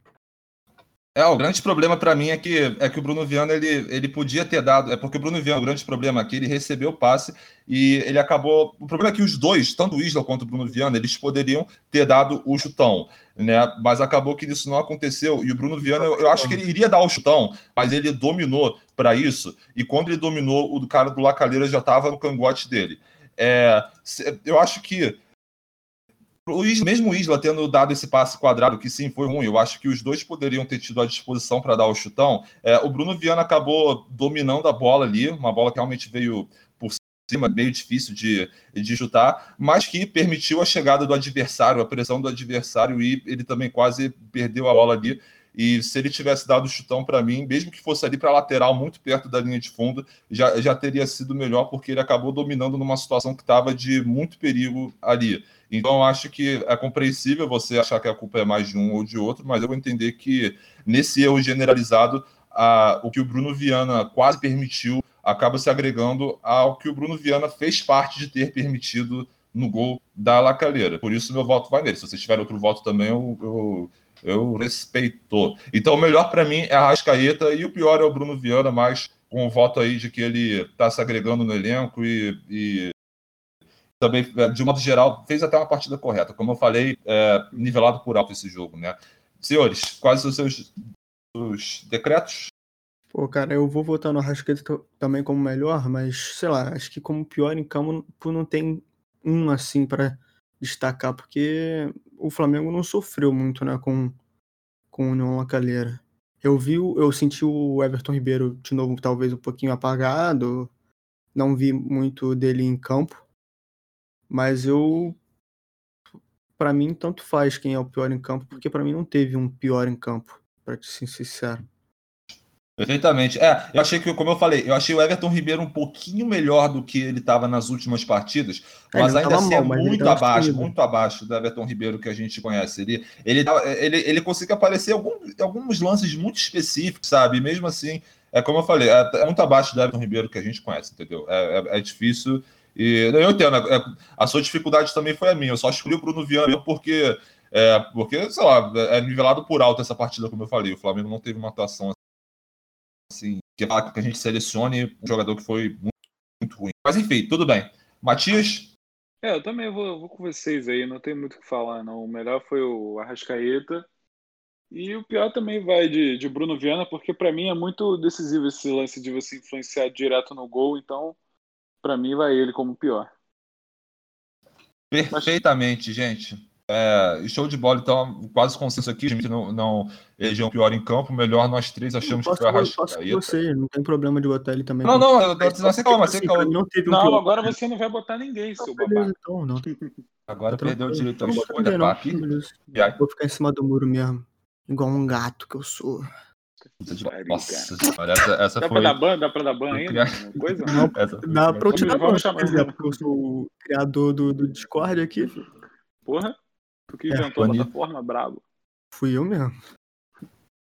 [SPEAKER 1] É, o grande problema para mim é que, é que o Bruno Viana ele, ele podia ter dado. É porque o Bruno Viana, o grande problema aqui, ele recebeu o passe e ele acabou. O problema é que os dois, tanto o Isla quanto o Bruno Viana, eles poderiam ter dado o chutão, né? Mas acabou que isso não aconteceu. E o Bruno Viana, eu, eu acho que ele iria dar o chutão, mas ele dominou para isso. E quando ele dominou, o cara do Lacalheira já estava no cangote dele. É, eu acho que o Isla, mesmo o Isla tendo dado esse passe quadrado, que sim foi ruim, eu acho que os dois poderiam ter tido a disposição para dar o chutão. É, o Bruno Viana acabou dominando a bola ali, uma bola que realmente veio por cima, meio difícil de, de chutar, mas que permitiu a chegada do adversário, a pressão do adversário, e ele também quase perdeu a bola ali. E se ele tivesse dado o chutão para mim, mesmo que fosse ali para lateral, muito perto da linha de fundo, já, já teria sido melhor, porque ele acabou dominando numa situação que estava de muito perigo ali. Então, acho que é compreensível você achar que a culpa é mais de um ou de outro, mas eu vou entender que nesse erro generalizado, a, o que o Bruno Viana quase permitiu acaba se agregando ao que o Bruno Viana fez parte de ter permitido no gol da Lacalheira. Por isso, meu voto vai nele. Se vocês tiverem outro voto também, eu, eu, eu respeito. Então, o melhor para mim é a Rascaeta e o pior é o Bruno Viana, mas com o voto aí de que ele está se agregando no elenco e, e também, é, de modo geral, fez até uma partida correta. Como eu falei, é, nivelado por alto esse jogo, né? Senhores, quais os seus os decretos?
[SPEAKER 3] Pô, cara, eu vou votar no Arrascaeta também como melhor, mas, sei lá, acho que como pior em campo não tem um assim para destacar, porque o Flamengo não sofreu muito, né, com, com o União Lacalheira. Eu vi, eu senti o Everton Ribeiro de novo, talvez um pouquinho apagado, não vi muito dele em campo, Mas eu. Pra mim, tanto faz quem é o pior em campo, porque pra mim não teve um pior em campo, pra ser sincero.
[SPEAKER 1] Perfeitamente. É, eu achei que, como eu falei, eu achei o Everton Ribeiro um pouquinho melhor do que ele estava nas últimas partidas,
[SPEAKER 3] É,
[SPEAKER 1] mas ainda assim é
[SPEAKER 3] mal, ele
[SPEAKER 1] muito abaixo,
[SPEAKER 3] destruído.
[SPEAKER 1] muito abaixo do Everton Ribeiro que a gente conhece. Ele, ele, ele, ele conseguiu aparecer algum, alguns lances muito específicos, sabe? E mesmo assim, é como eu falei, é, é muito abaixo do Everton Ribeiro que a gente conhece, entendeu? É, é- é difícil. E eu entendo, é- a sua dificuldade também foi a minha. Eu só escolhi o Bruno Viana porque, é, porque, sei lá, é nivelado por alto essa partida, como eu falei. O Flamengo não teve uma atuação assim, que fala que a gente selecione um jogador que foi muito, muito ruim. Mas enfim, tudo bem. Matias,
[SPEAKER 2] É, eu também vou, vou com vocês aí, não tem muito o que falar, não. O melhor foi o Arrascaeta. E o pior também vai de, de Bruno Viana, porque pra mim é muito decisivo esse lance de você influenciar direto no gol, então pra mim vai ele como pior.
[SPEAKER 1] perfeitamente, gente. É, show de bola, então, quase consenso aqui. A gente não, não elegeu o pior em campo. Melhor nós três achamos que
[SPEAKER 3] posso,
[SPEAKER 1] foi a
[SPEAKER 3] posso com você, não tem problema de botar ele também.
[SPEAKER 1] Não, não, eu- eu- não, calma, sem
[SPEAKER 3] Assim,
[SPEAKER 1] calma.
[SPEAKER 3] pra mim não teve um
[SPEAKER 2] Não, agora você não vai botar ninguém, seu
[SPEAKER 3] Beleza,
[SPEAKER 2] babaca.
[SPEAKER 3] então, não.
[SPEAKER 1] Agora
[SPEAKER 3] Tá
[SPEAKER 1] perdeu o direito à
[SPEAKER 3] Não vou
[SPEAKER 1] escolha,
[SPEAKER 3] não.
[SPEAKER 1] papi. Aí?
[SPEAKER 3] Vou ficar em cima do muro mesmo. Igual um gato que eu sou.
[SPEAKER 1] Nossa senhora, essa, essa
[SPEAKER 2] Dá
[SPEAKER 1] foi.
[SPEAKER 2] pra dar ban? Dá pra dar ban ainda? Coisa?
[SPEAKER 3] Não,
[SPEAKER 1] essa foi-
[SPEAKER 3] Dá pra eu te
[SPEAKER 2] Vamos-
[SPEAKER 3] dar ban, porque eu sou o criador do, do Discord aqui. filho.
[SPEAKER 2] Porra, tu que
[SPEAKER 3] É,
[SPEAKER 2] inventou a
[SPEAKER 1] banido.
[SPEAKER 2] plataforma, brabo.
[SPEAKER 3] Fui eu mesmo.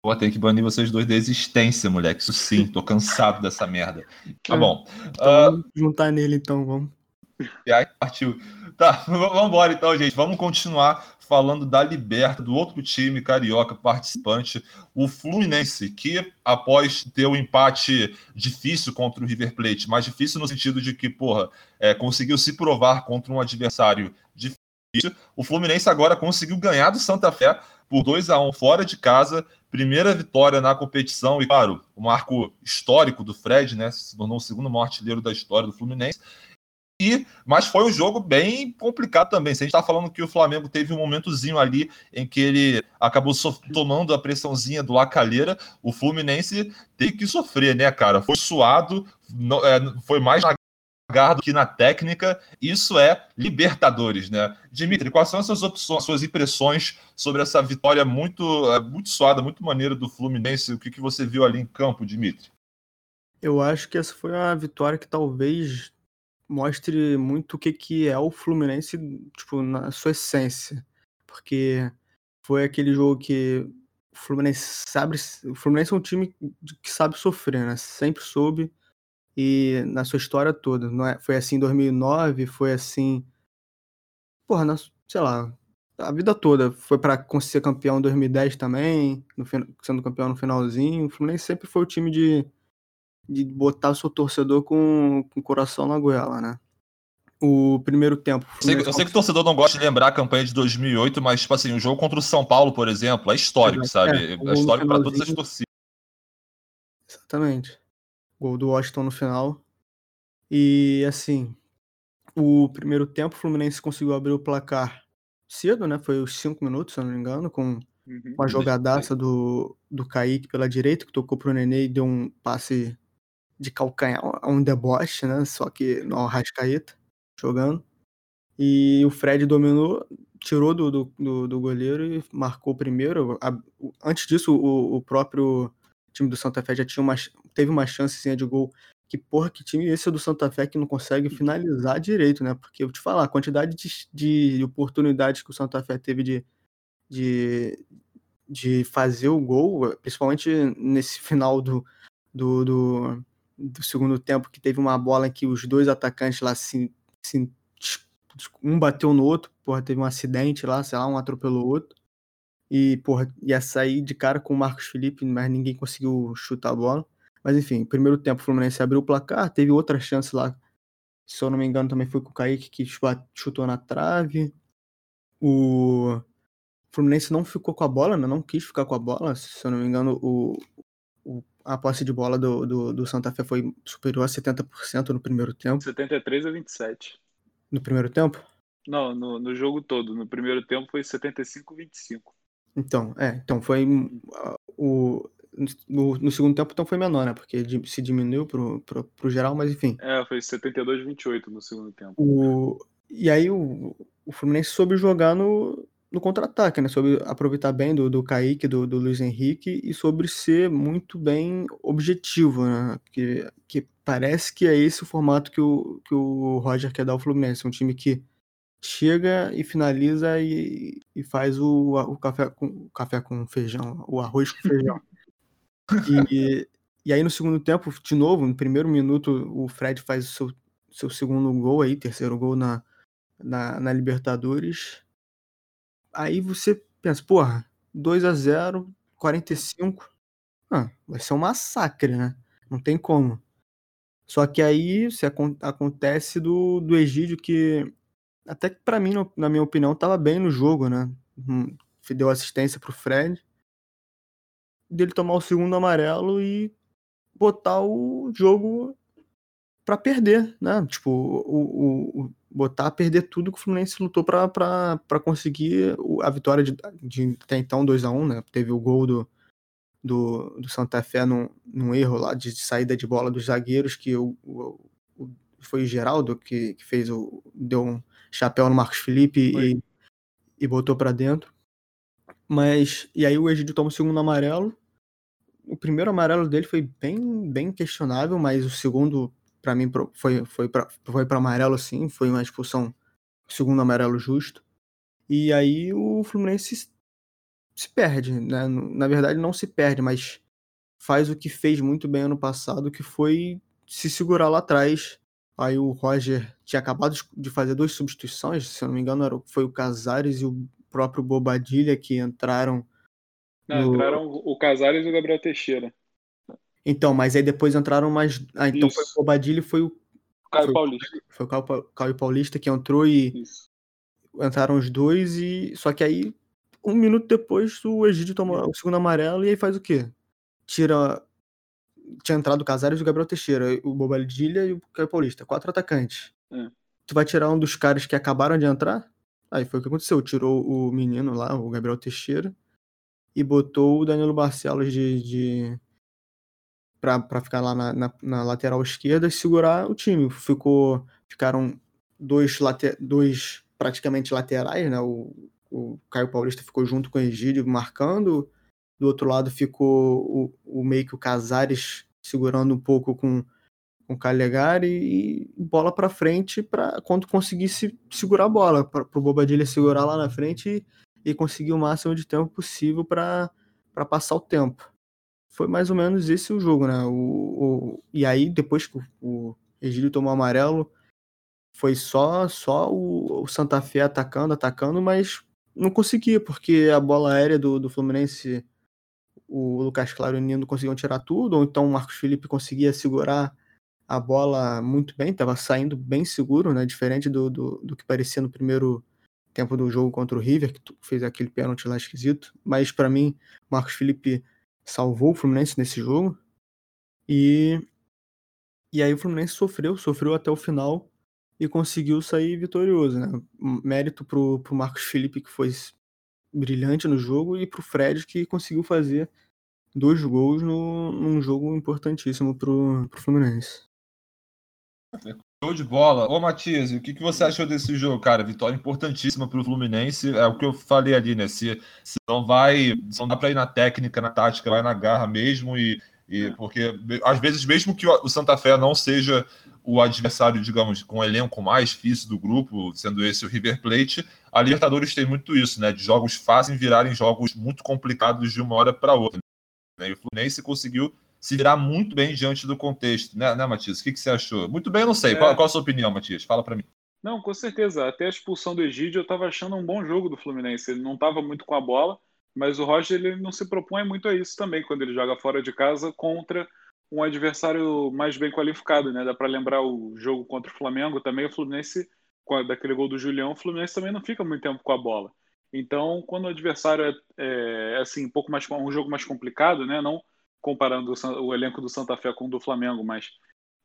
[SPEAKER 1] Pô, tem que banir vocês dois da existência, moleque. Isso sim, tô cansado dessa merda. Tá
[SPEAKER 3] É.
[SPEAKER 1] bom.
[SPEAKER 3] Então,
[SPEAKER 1] Ah,
[SPEAKER 3] vamos juntar nele então, vamos.
[SPEAKER 1] E aí partiu. Tá, vamos embora então, gente. Vamos continuar falando da Liberta, do outro time carioca participante, o Fluminense, que após ter um empate difícil contra o River Plate, mas difícil no sentido de que, porra, é, conseguiu se provar contra um adversário o Fluminense agora conseguiu ganhar do Santa Fé por 2 a 1 fora de casa, primeira vitória na competição e, claro, o marco histórico do Fred, né? Se tornou o segundo maior artilheiro da história do Fluminense. E, mas foi um jogo bem complicado também. Se a gente está falando que o Flamengo teve um momentozinho ali em que ele acabou tomando a pressãozinha do Lacalheira, o Fluminense teve que sofrer, né, cara? Foi suado, não- é, foi mais na do que na técnica. Isso é Libertadores, né? Dimitri, quais são as suas opções, suas impressões sobre essa vitória muito, é, muito suada, muito maneira do Fluminense? O que, que você viu ali em campo, Dimitri?
[SPEAKER 3] Eu acho que essa foi uma vitória que talvez mostre muito o que, que é o Fluminense, tipo, na sua essência. Porque foi aquele jogo que o Fluminense sabe. O Fluminense é um time que sabe sofrer, né? Sempre soube. E na sua história toda. Não é, foi assim em 2009, foi assim. Porra, na, sei lá. A vida toda. Foi pra ser campeão em 2010 também, no, sendo campeão no finalzinho. O Fluminense sempre foi o time de de botar o seu torcedor com, com o coração na goela, né? O primeiro tempo.
[SPEAKER 1] Eu sei, eu sei que o torcedor não gosta de lembrar a campanha de 2008, mas, tipo assim, o jogo contra o São Paulo, por exemplo, é histórico,
[SPEAKER 3] Exato.
[SPEAKER 1] sabe?
[SPEAKER 3] É,
[SPEAKER 1] É, histórico para todas as torcidas.
[SPEAKER 3] Exatamente. Gol do Washington no final. E assim, o primeiro tempo o Fluminense conseguiu abrir o placar cedo, né? Foi os cinco minutos, se eu não me engano, com
[SPEAKER 2] Uhum.
[SPEAKER 3] uma jogadaça do, do Kaique pela direita, que tocou pro Nenê e deu um passe de calcanhar, um deboche, né? Só que no Arrascaeta, jogando. E o Fred dominou, tirou do, do, do, do goleiro e marcou o primeiro. Antes disso, o, o próprio time do Santa Fé já tinha uma, teve uma chancezinha de gol. Que porra, que time esse é do Santa Fé que não consegue finalizar direito, né? Porque eu te falar, a quantidade de, de oportunidades que o Santa Fé teve de, de, de fazer o gol, principalmente nesse final do, do, do, do segundo tempo, que teve uma bola em que os dois atacantes lá se, se um bateu no outro, porra, teve um acidente lá, sei lá, um atropelou o outro. E, porra, ia sair de cara com o Marcos Felipe, mas ninguém conseguiu chutar a bola. Mas enfim, primeiro tempo o Fluminense abriu o placar, teve outra chance lá. Se eu não me engano, também foi com o Kaique que chutou na trave. O Fluminense não ficou com a bola, né? não quis ficar com a bola. Se eu não me engano, o, o- a posse de bola do, do, do Santa Fé foi superior a 70% no primeiro tempo.
[SPEAKER 2] 73 a 27.
[SPEAKER 3] No primeiro tempo?
[SPEAKER 2] Não, no, no jogo todo. No primeiro tempo foi 75 a 25.
[SPEAKER 3] Então, é, então foi hum, o no, no segundo tempo então foi menor, né? Porque se diminuiu pro, pro, pro geral, mas enfim.
[SPEAKER 2] É, foi 72 a 28 no segundo tempo.
[SPEAKER 3] O, e aí o, o Fluminense soube jogar no, no contra-ataque, né? Sobre aproveitar bem do, do Kaique, do, do Luiz Henrique e sobre ser muito bem objetivo, né? Que, que parece que é esse o formato que o, que o Roger quer dar ao Fluminense. Um time que chega e finaliza e, e faz o, o, café com, o café com feijão, o arroz com feijão. e, e aí no segundo tempo, de novo, no primeiro minuto, o Fred faz o seu, seu segundo gol aí, terceiro gol na, na, na Libertadores. Aí você pensa, porra, 2 a 0 45. Ah, vai ser um massacre, né? Não tem como. Só que aí se acontece do, do Egídio que até que para mim, na minha opinião, estava bem no jogo, né? Hum, deu assistência pro Fred. Dele tomar o segundo amarelo e botar o jogo para perder, né? Tipo, o, o, botar a perder tudo que o Fluminense lutou para conseguir a vitória de, de até então 2 a 1 né? Teve o gol do, do, do Santa Fé num, num erro lá de saída de bola dos zagueiros, que o, o, o foi o Geraldo que, que, fez o. deu um chapéu no Marcos Felipe e, e botou para dentro. Mas. E aí o Egídio toma o segundo amarelo. O primeiro amarelo dele foi bem, bem questionável, mas o segundo para mim foi foi para foi para amarelo sim, foi uma expulsão, segundo amarelo justo. E aí o Fluminense se perde, né? Na verdade não se perde, mas faz o que fez muito bem ano passado, que foi se segurar lá atrás. Aí o Roger tinha acabado de fazer duas substituições, se eu não me engano, foi o Casares e o próprio Bobadilha que entraram.
[SPEAKER 2] Não, no... entraram o Casares e o Gabriel Teixeira.
[SPEAKER 3] Então, mas aí depois entraram mais. Ah, então Isso. foi o Bobadilha e foi o.
[SPEAKER 2] Caio foi, Paulista.
[SPEAKER 3] Foi o Caio, Paulista que entrou e. Isso. Entraram os dois e. Só que aí, um minuto depois, o Egídio toma o segundo amarelo e aí faz o quê? Tira. Tinha entrado o Casares e o Gabriel Teixeira, o Bobadilha e o Caio Paulista. Quatro atacantes. É. Tu vai tirar um dos caras que acabaram de entrar? Aí foi o que aconteceu. Tirou o menino lá, o Gabriel Teixeira, e botou o Danilo Barcelos de, de para ficar lá na, na, na, lateral esquerda e segurar o time. Ficou, ficaram dois, late, dois praticamente laterais, né? O, o Caio Paulista ficou junto com o Egídio marcando. Do outro lado ficou o, o meio que o Casares segurando um pouco com, com Calegari e bola para frente para quando conseguisse segurar a bola, para o Bobadilha segurar lá na frente e, e conseguir o máximo de tempo possível para passar o tempo foi mais ou menos esse o jogo, né? O, o e aí, depois que o, o Egílio tomou amarelo, foi só só o, o, Santa Fé atacando, atacando, mas não conseguia, porque a bola aérea do, do Fluminense, o Lucas Claro e o Nino conseguiam tirar tudo, ou então o Marcos Felipe conseguia segurar a bola muito bem, estava saindo bem seguro, né? Diferente do, do, do, que parecia no primeiro tempo do jogo contra o River, que fez aquele pênalti lá esquisito. Mas para mim, Marcos Felipe salvou o Fluminense nesse jogo. E, e aí o Fluminense sofreu, sofreu até o final e conseguiu sair vitorioso. Né? Mérito pro, pro Marcos Felipe, que foi brilhante no jogo, e pro Fred, que conseguiu fazer dois gols no, num jogo importantíssimo pro, pro Fluminense.
[SPEAKER 1] Show de bola. Ô, Matias, o que, que você achou desse jogo, cara? Vitória importantíssima para o Fluminense. É o que eu falei ali, né? Se, se não vai. Se não dá para ir na técnica, na tática, vai na garra mesmo. E, e porque às vezes, mesmo que o Santa Fé não seja o adversário, digamos, com o elenco mais difícil do grupo, sendo esse o River Plate, a Libertadores tem muito isso, né? De jogos fazem virarem jogos muito complicados de uma hora para outra. Né? E o Fluminense conseguiu se virar muito bem diante do contexto, né, né Matias? O que, que você achou? Muito bem, eu não sei. É... Qual, qual, a sua opinião, Matias? Fala para mim.
[SPEAKER 2] Não, com certeza. Até a expulsão do Egídio eu estava achando um bom jogo do Fluminense. Ele não estava muito com a bola, mas o Roger ele não se propõe muito a isso também quando ele joga fora de casa contra um adversário mais bem qualificado, né? Dá para lembrar o jogo contra o Flamengo também. O Fluminense, daquele gol do Julião, o Fluminense também não fica muito tempo com a bola. Então, quando o adversário é, é, é assim um pouco mais um jogo mais complicado, né? Não comparando o, elenco do Santa Fé com o do Flamengo, mas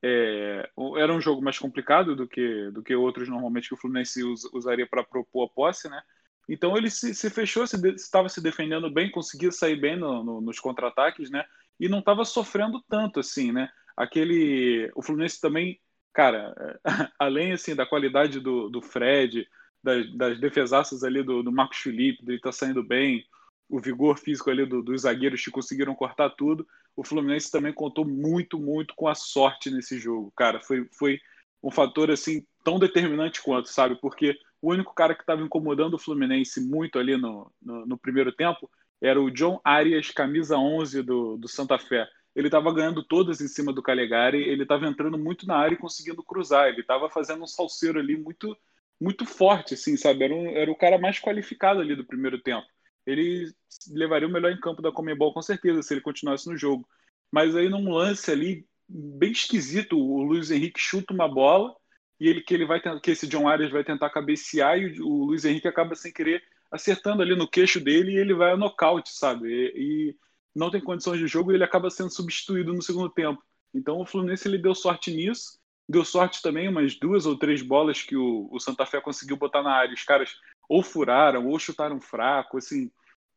[SPEAKER 2] é, era um jogo mais complicado do que, do que outros normalmente que o Fluminense us, usaria para propor a posse, né? Então ele se, se fechou, se estava se defendendo bem, conseguia sair bem no, no, nos contra-ataques, né? E não estava sofrendo tanto assim, né? Aquele, o Fluminense também cara, além assim da qualidade do, do Fred, das, das defesaças ali do, do Marcos Felipe, dele tá saindo bem, o vigor físico ali do, dos zagueiros que conseguiram cortar tudo, o Fluminense também contou muito, muito com a sorte nesse jogo, cara. Foi, foi um fator assim tão determinante quanto, sabe? Porque o único cara que estava incomodando o Fluminense muito ali no, no, no, primeiro tempo era o John Arias, camisa 11 do, do Santa Fé. Ele estava ganhando todas em cima do Calegari, ele estava entrando muito na área e conseguindo cruzar, ele estava fazendo um salseiro ali muito muito forte, assim, sabe? Era, um, era o cara mais qualificado ali do primeiro tempo. Ele levaria o melhor em campo da Comebol com certeza se ele continuasse no jogo. Mas aí num lance ali bem esquisito, o Luiz Henrique chuta uma bola e ele que ele vai que esse John Arias vai tentar cabecear e o, Luiz Henrique acaba sem querer acertando ali no queixo dele e ele vai a nocaute, sabe? E, e não tem condições de jogo e ele acaba sendo substituído no segundo tempo. Então o Fluminense ele deu sorte nisso, deu sorte também umas duas ou três bolas que o, o Santa Fé conseguiu botar na área. Os caras ou furaram ou chutaram fraco, assim.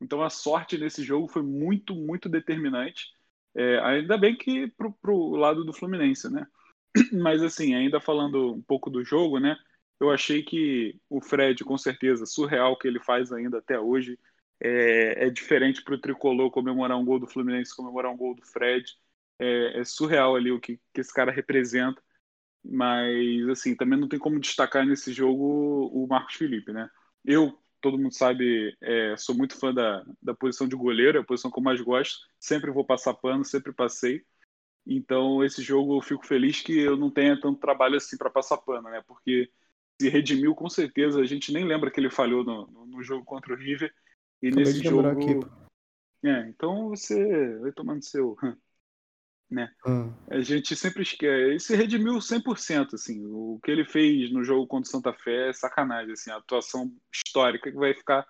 [SPEAKER 2] Então a sorte nesse jogo foi muito, muito determinante. É, ainda bem que pro, pro lado do Fluminense, né? Mas assim, ainda falando um pouco do jogo, né? Eu achei que o Fred, com certeza, surreal que ele faz ainda até hoje. É, é diferente para o tricolor comemorar um gol do Fluminense, comemorar um gol do Fred. É, é surreal ali o que, que esse cara representa. Mas, assim, também não tem como destacar nesse jogo o Marcos Felipe, né? Eu, todo mundo sabe, é, sou muito fã da, da posição de goleiro, é a posição que eu mais gosto. Sempre vou passar pano, sempre passei. Então, esse jogo eu fico feliz que eu não tenha tanto trabalho assim para passar pano, né? Porque se redimiu, com certeza. A gente nem lembra que ele falhou no, no jogo contra o River. E Acabei nesse jogo. É, então você vai tomando seu. Né? Hum. A gente sempre esquece. Ele se redimiu 100%. Assim, o que ele fez no jogo contra o Santa Fé é sacanagem. Assim, a atuação histórica que vai ficar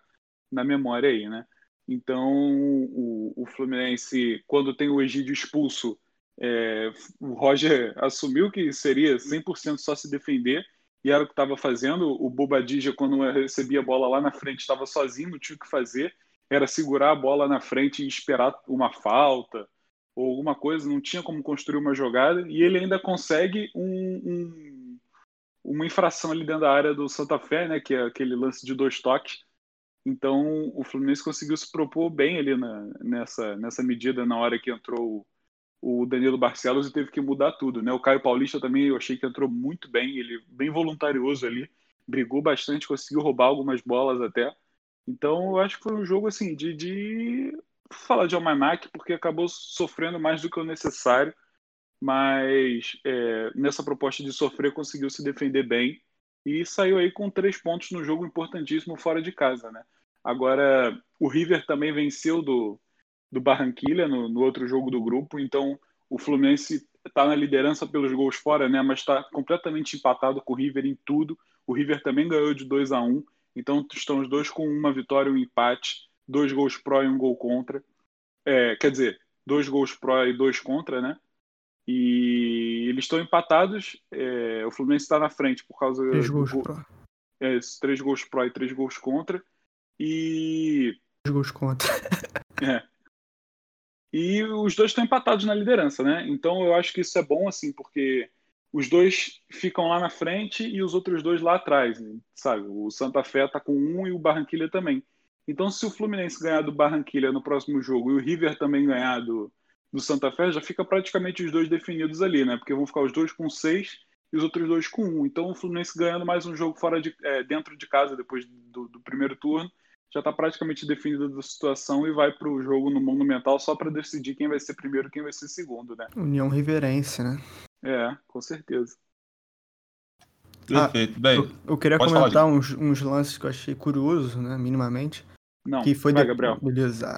[SPEAKER 2] na memória aí, né? Então, o, o Fluminense, quando tem o Egídio expulso, é, o Roger assumiu que seria 100% só se defender, e era o que estava fazendo. O Bobadilla, quando recebia a bola lá na frente, estava sozinho, não tinha o que fazer, era segurar a bola na frente e esperar uma falta ou alguma coisa, não tinha como construir uma jogada, e ele ainda consegue um, um, uma infração ali dentro da área do Santa Fé, né, que é aquele lance de dois toques. Então o Fluminense conseguiu se propor bem ali na, nessa, nessa medida na hora que entrou o Danilo Barcelos e teve que mudar tudo, né? O Caio Paulista também eu achei que entrou muito bem, ele bem voluntarioso ali, brigou bastante, conseguiu roubar algumas bolas até. Então eu acho que foi um jogo assim de, de falar de almanac porque acabou sofrendo mais do que o necessário, mas é, nessa proposta de sofrer conseguiu se defender bem e saiu aí com três pontos no jogo importantíssimo fora de casa, né? Agora o River também venceu do do Barranquilha no, no outro jogo do grupo. Então, o Fluminense está na liderança pelos gols fora, né? Mas está completamente empatado com o River em tudo. O River também ganhou de 2 a 1 Então, estão os dois com uma vitória e um empate. Dois gols pró e um gol contra. É, quer dizer, dois gols pró e dois contra, né? E eles estão empatados. É, o Fluminense está na frente por causa
[SPEAKER 3] três do gols pró.
[SPEAKER 2] É, três gols pró e três gols contra. E.
[SPEAKER 3] Três gols contra.
[SPEAKER 2] é. E os dois estão empatados na liderança, né? Então eu acho que isso é bom, assim, porque os dois ficam lá na frente e os outros dois lá atrás, sabe? O Santa Fé tá com um e o Barranquilha também. Então, se o Fluminense ganhar do Barranquilha no próximo jogo e o River também ganhar do, do Santa Fé, já fica praticamente os dois definidos ali, né? Porque vão ficar os dois com seis e os outros dois com um. Então, o Fluminense ganhando mais um jogo fora de, é, dentro de casa depois do, do primeiro turno já está praticamente definida da situação e vai para o jogo no Monumental só para decidir quem vai ser primeiro e quem vai ser segundo, né?
[SPEAKER 3] União Riverense, né?
[SPEAKER 2] É, com certeza.
[SPEAKER 1] Perfeito. Ah, Bem,
[SPEAKER 3] eu, eu queria comentar uns, uns, lances que eu achei curioso, né, minimamente.
[SPEAKER 2] Não,
[SPEAKER 3] que foi
[SPEAKER 2] vai,
[SPEAKER 3] de...
[SPEAKER 2] Gabriel.
[SPEAKER 3] Beleza.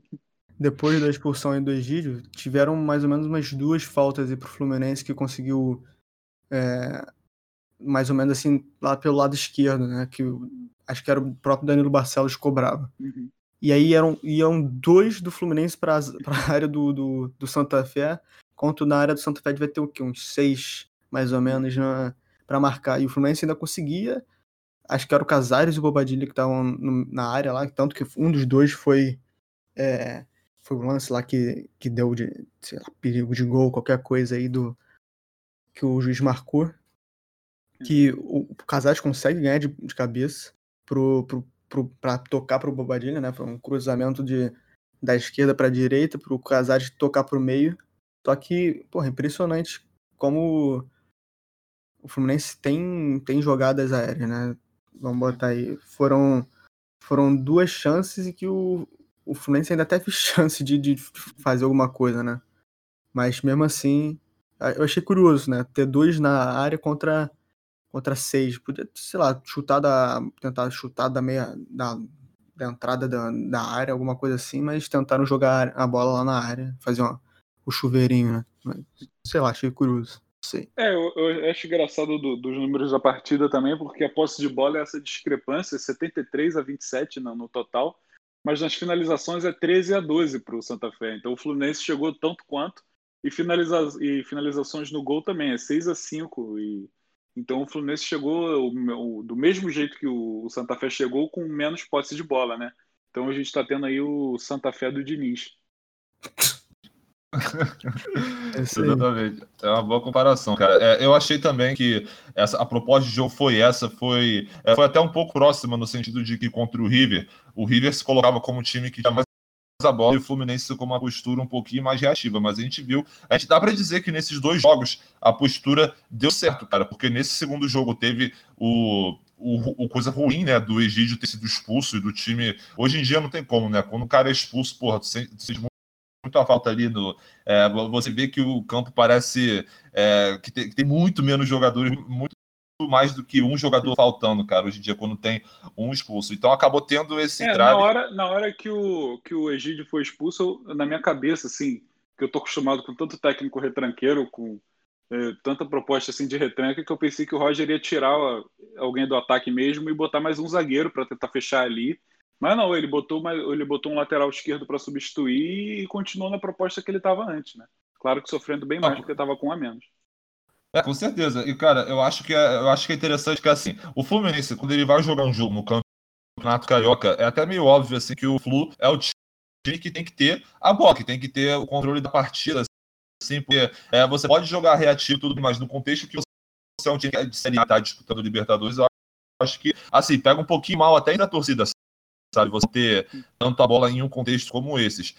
[SPEAKER 3] Depois da expulsão do Egídio, tiveram mais ou menos umas duas faltas aí pro Fluminense que conseguiu é, mais ou menos assim lá pelo lado esquerdo, né? Que acho que era o próprio Danilo Barcelos cobrava.
[SPEAKER 2] Uhum.
[SPEAKER 3] E aí eram, iam dois do Fluminense para a área do, do, do, Santa Fé, enquanto na área do Santa Fé vai ter o quê? Uns seis, mais ou menos, para marcar. E o Fluminense ainda conseguia. Acho que era o Casares e o Bobadilha que estavam na área lá, tanto que um dos dois foi. É, foi o lance lá que, que deu de, lá, perigo de gol, qualquer coisa aí do, que o juiz marcou, que o, o Casares consegue ganhar de, de cabeça pro, pro, pro, pra tocar pro Bobadilha, né? Foi um cruzamento de, da esquerda pra direita, pro Casares tocar pro meio. Só que, porra, impressionante como o Fluminense tem, tem jogadas aéreas, né? Vamos botar aí. Foram, foram duas chances e que o, o Fluminense ainda fez chance de, de fazer alguma coisa, né? Mas mesmo assim, eu achei curioso, né? Ter dois na área contra, contra seis. Podia, sei lá, chutar da. Tentar chutar da meia. Da, da entrada da, da área, alguma coisa assim, mas tentaram jogar a bola lá na área, fazer uma, o chuveirinho, né? Mas, sei lá, achei curioso. Sei.
[SPEAKER 2] É, eu, eu acho engraçado do, dos números da partida também, porque a posse de bola é essa discrepância, 73 a 27 no, no total, mas nas finalizações é 13 a 12 para o Santa Fé. Então o Fluminense chegou tanto quanto, e, finaliza, e finalizações no gol também, é 6 a 5 e então o Fluminense chegou o, o, do mesmo jeito que o, o, Santa Fé chegou, com menos posse de bola, né? Então a gente está tendo aí o Santa Fé do Diniz.
[SPEAKER 1] Exatamente. É uma boa comparação, cara. É, eu achei também que essa, a proposta de jogo foi essa, foi, é, foi até um pouco próxima no sentido de que contra o River, o River se colocava como time que tinha mais a bola e o Fluminense com uma postura um pouquinho mais reativa, mas a gente viu, a gente dá para dizer que nesses dois jogos a postura deu certo, cara, porque nesse segundo jogo teve o, o, o, coisa ruim, né, do Egídio ter sido expulso e do time. Hoje em dia não tem como, né? Quando o cara é expulso, porra, tu sente, tu sente muito a falta ali no. É, você vê que o campo parece é, que, tem, que, tem, muito menos jogadores, muito mais do que um jogador faltando, cara, hoje em dia, quando tem um expulso. Então acabou tendo esse
[SPEAKER 2] é, Na hora, na hora que, o, que o Egídio foi expulso, na minha cabeça, assim, que eu tô acostumado com tanto técnico retranqueiro, com é, tanta proposta assim de retranca, que eu pensei que o Roger ia tirar alguém do ataque mesmo e botar mais um zagueiro para tentar fechar ali. Mas não, ele botou, uma, ele botou um lateral esquerdo para substituir e continuou na proposta que ele estava antes, né? Claro que sofrendo bem mais, porque estava com a menos.
[SPEAKER 1] É, com certeza. E, cara, eu acho que é, eu acho que é interessante que, assim, o Fluminense, quando ele vai jogar um jogo no Campeonato Carioca, é até meio óbvio, assim, que o Flu é o time que tem que ter a bola, que tem que ter o controle da partida, assim, porque é, você pode jogar reativo tudo, mas no contexto que você é um time de Série A, tá disputando Libertadores, eu acho que, assim, pega um pouquinho mal até na torcida, sabe? Você ter a bola em um contexto como esses.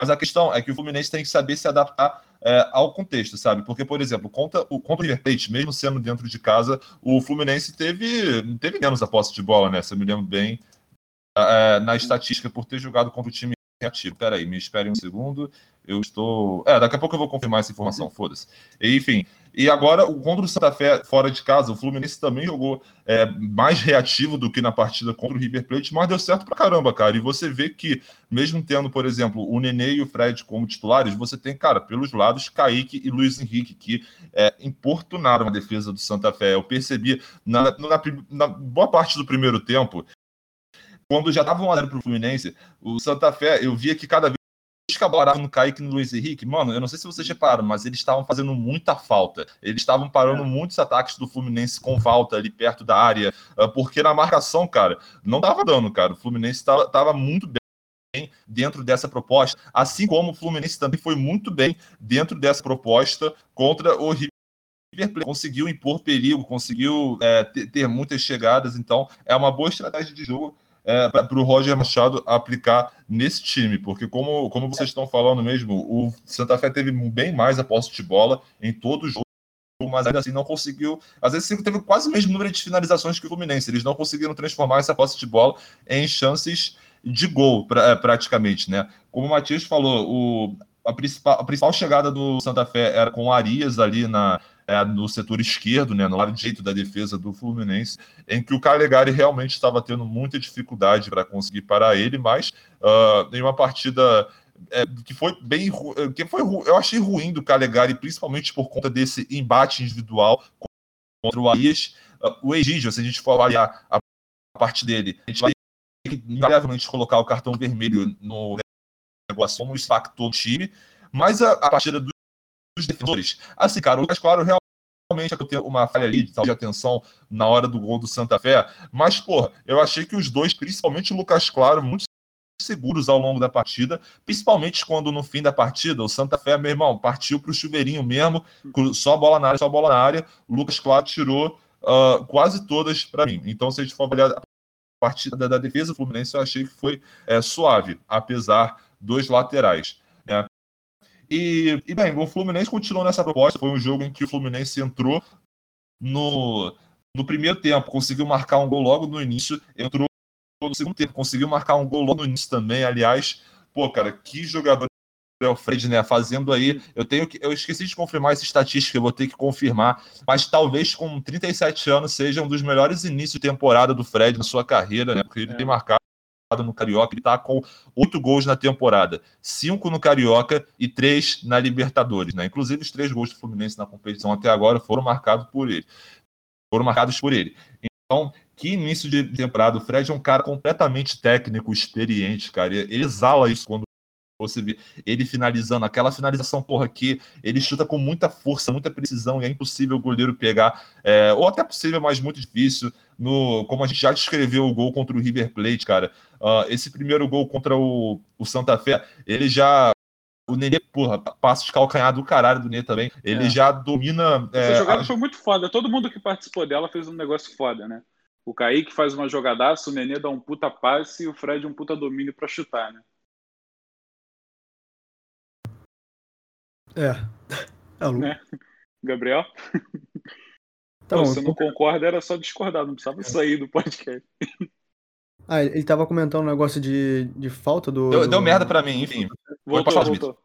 [SPEAKER 1] Mas a questão é que o Fluminense tem que saber se adaptar é, ao contexto, sabe? Porque, por exemplo, contra o, contra o River Plate, mesmo sendo dentro de casa, o Fluminense teve, teve menos a posse de bola, né? Se eu me lembro bem, é, na estatística, por ter jogado contra o time reativo. Peraí, me espere um segundo. Eu estou. É, daqui a pouco eu vou confirmar essa informação, foda-se. Enfim, e agora, contra o Santa Fé fora de casa, o Fluminense também jogou é, mais reativo do que na partida contra o River Plate, mas deu certo pra caramba, cara. E você vê que, mesmo tendo, por exemplo, o Nenê e o Fred como titulares, você tem, cara, pelos lados, Kaique e Luiz Henrique, que é, importunaram a defesa do Santa Fé. Eu percebi na, na, na boa parte do primeiro tempo quando já estavam 1x0 pro Fluminense, o Santa Fé, eu via que cada vez que a bola no Kaique e no Luiz Henrique, mano, eu não sei se vocês repararam, mas eles estavam fazendo muita falta. Eles estavam parando é. muitos ataques do Fluminense com falta ali perto da área, ah, porque na marcação, cara, não tava dando, cara. O Fluminense tava, tava muito bem dentro dessa proposta, assim como o Fluminense também foi muito bem dentro dessa proposta contra o River conseguiu impor perigo, conseguiu é, ter, ter, muitas chegadas, então é uma boa estratégia de jogo é, para o Roger Machado aplicar nesse time, porque como, como vocês estão falando mesmo, o Santa Fé teve bem mais a posse de bola em todo o jogo, mas ainda assim não conseguiu. Às vezes teve quase o mesmo número de finalizações que o Fluminense. Eles não conseguiram transformar essa posse de bola em chances de gol, pra, é, praticamente, né? Como o Matias falou, o, a, principal, a principal chegada do Santa Fé era com Arias ali na, é, no setor esquerdo, né, no lado direito da defesa do Fluminense, em que o Calegari realmente estava tendo muita dificuldade para conseguir parar ele, mas uh, em uma partida é, que foi bem que foi eu achei ruim do Calegari, principalmente por conta desse embate individual contra o Arias. Uh, o Egídio, se a gente for avaliar a parte dele, a gente vai invariavelmente colocar o cartão vermelho no negócio como impactou o time, mas a, a partida do dos defensores. Assim, cara, o Lucas Claro realmente tem uma falha ali de atenção na hora do gol do Santa Fé, mas, porra, eu achei que os dois, principalmente o Lucas Claro, muito seguros ao longo da partida, principalmente quando no fim da partida o Santa Fé, meu irmão, partiu para o chuveirinho mesmo, só bola na área, só bola na área. Lucas Claro tirou uh, quase todas para mim. Então, se a gente for avaliar a partida da, da defesa do Fluminense, eu achei que foi é, suave, apesar dos laterais. E, e, bem, o Fluminense continuou nessa proposta. Foi um jogo em que o Fluminense entrou no, no primeiro tempo, conseguiu marcar um gol logo no início, entrou no segundo tempo, conseguiu marcar um gol logo no início também. Aliás, pô, cara, que jogador é o Fred, né? Fazendo aí. Eu tenho que. Eu esqueci de confirmar essa estatística, eu vou ter que confirmar. Mas talvez com 37 anos seja um dos melhores inícios de temporada do Fred na sua carreira, né? Porque ele é. tem marcado no Carioca, ele tá com oito gols na temporada, cinco no Carioca e três na Libertadores, né? Inclusive os três gols do Fluminense na competição até agora foram marcados por ele. Foram marcados por ele. Então, que início de temporada. O Fred é um cara completamente técnico, experiente, cara. Ele exala isso quando você vê ele finalizando aquela finalização, porra, que ele chuta com muita força, muita precisão, e é impossível o goleiro pegar, é, ou até possível, mas muito difícil. No, como a gente já descreveu o gol contra o River Plate, cara, uh, esse primeiro gol contra o, o Santa Fé, ele já o Nenê, porra, passa de calcanhar do caralho do Nenê também. Ele é. já domina.
[SPEAKER 2] Essa é, jogada a... foi muito foda. Todo mundo que participou dela fez um negócio foda, né? O Kaique faz uma jogadaça, o Nenê dá um puta passe e o Fred um puta domínio para chutar, né?
[SPEAKER 3] É.
[SPEAKER 2] É né? Gabriel? Tá Pô, bom, se não concorda, era só discordar, não precisava sair do podcast.
[SPEAKER 3] Ah, ele tava comentando um negócio de, de falta do.
[SPEAKER 1] Deu,
[SPEAKER 3] do...
[SPEAKER 1] deu merda pra mim, enfim.
[SPEAKER 2] Voltou, voltou.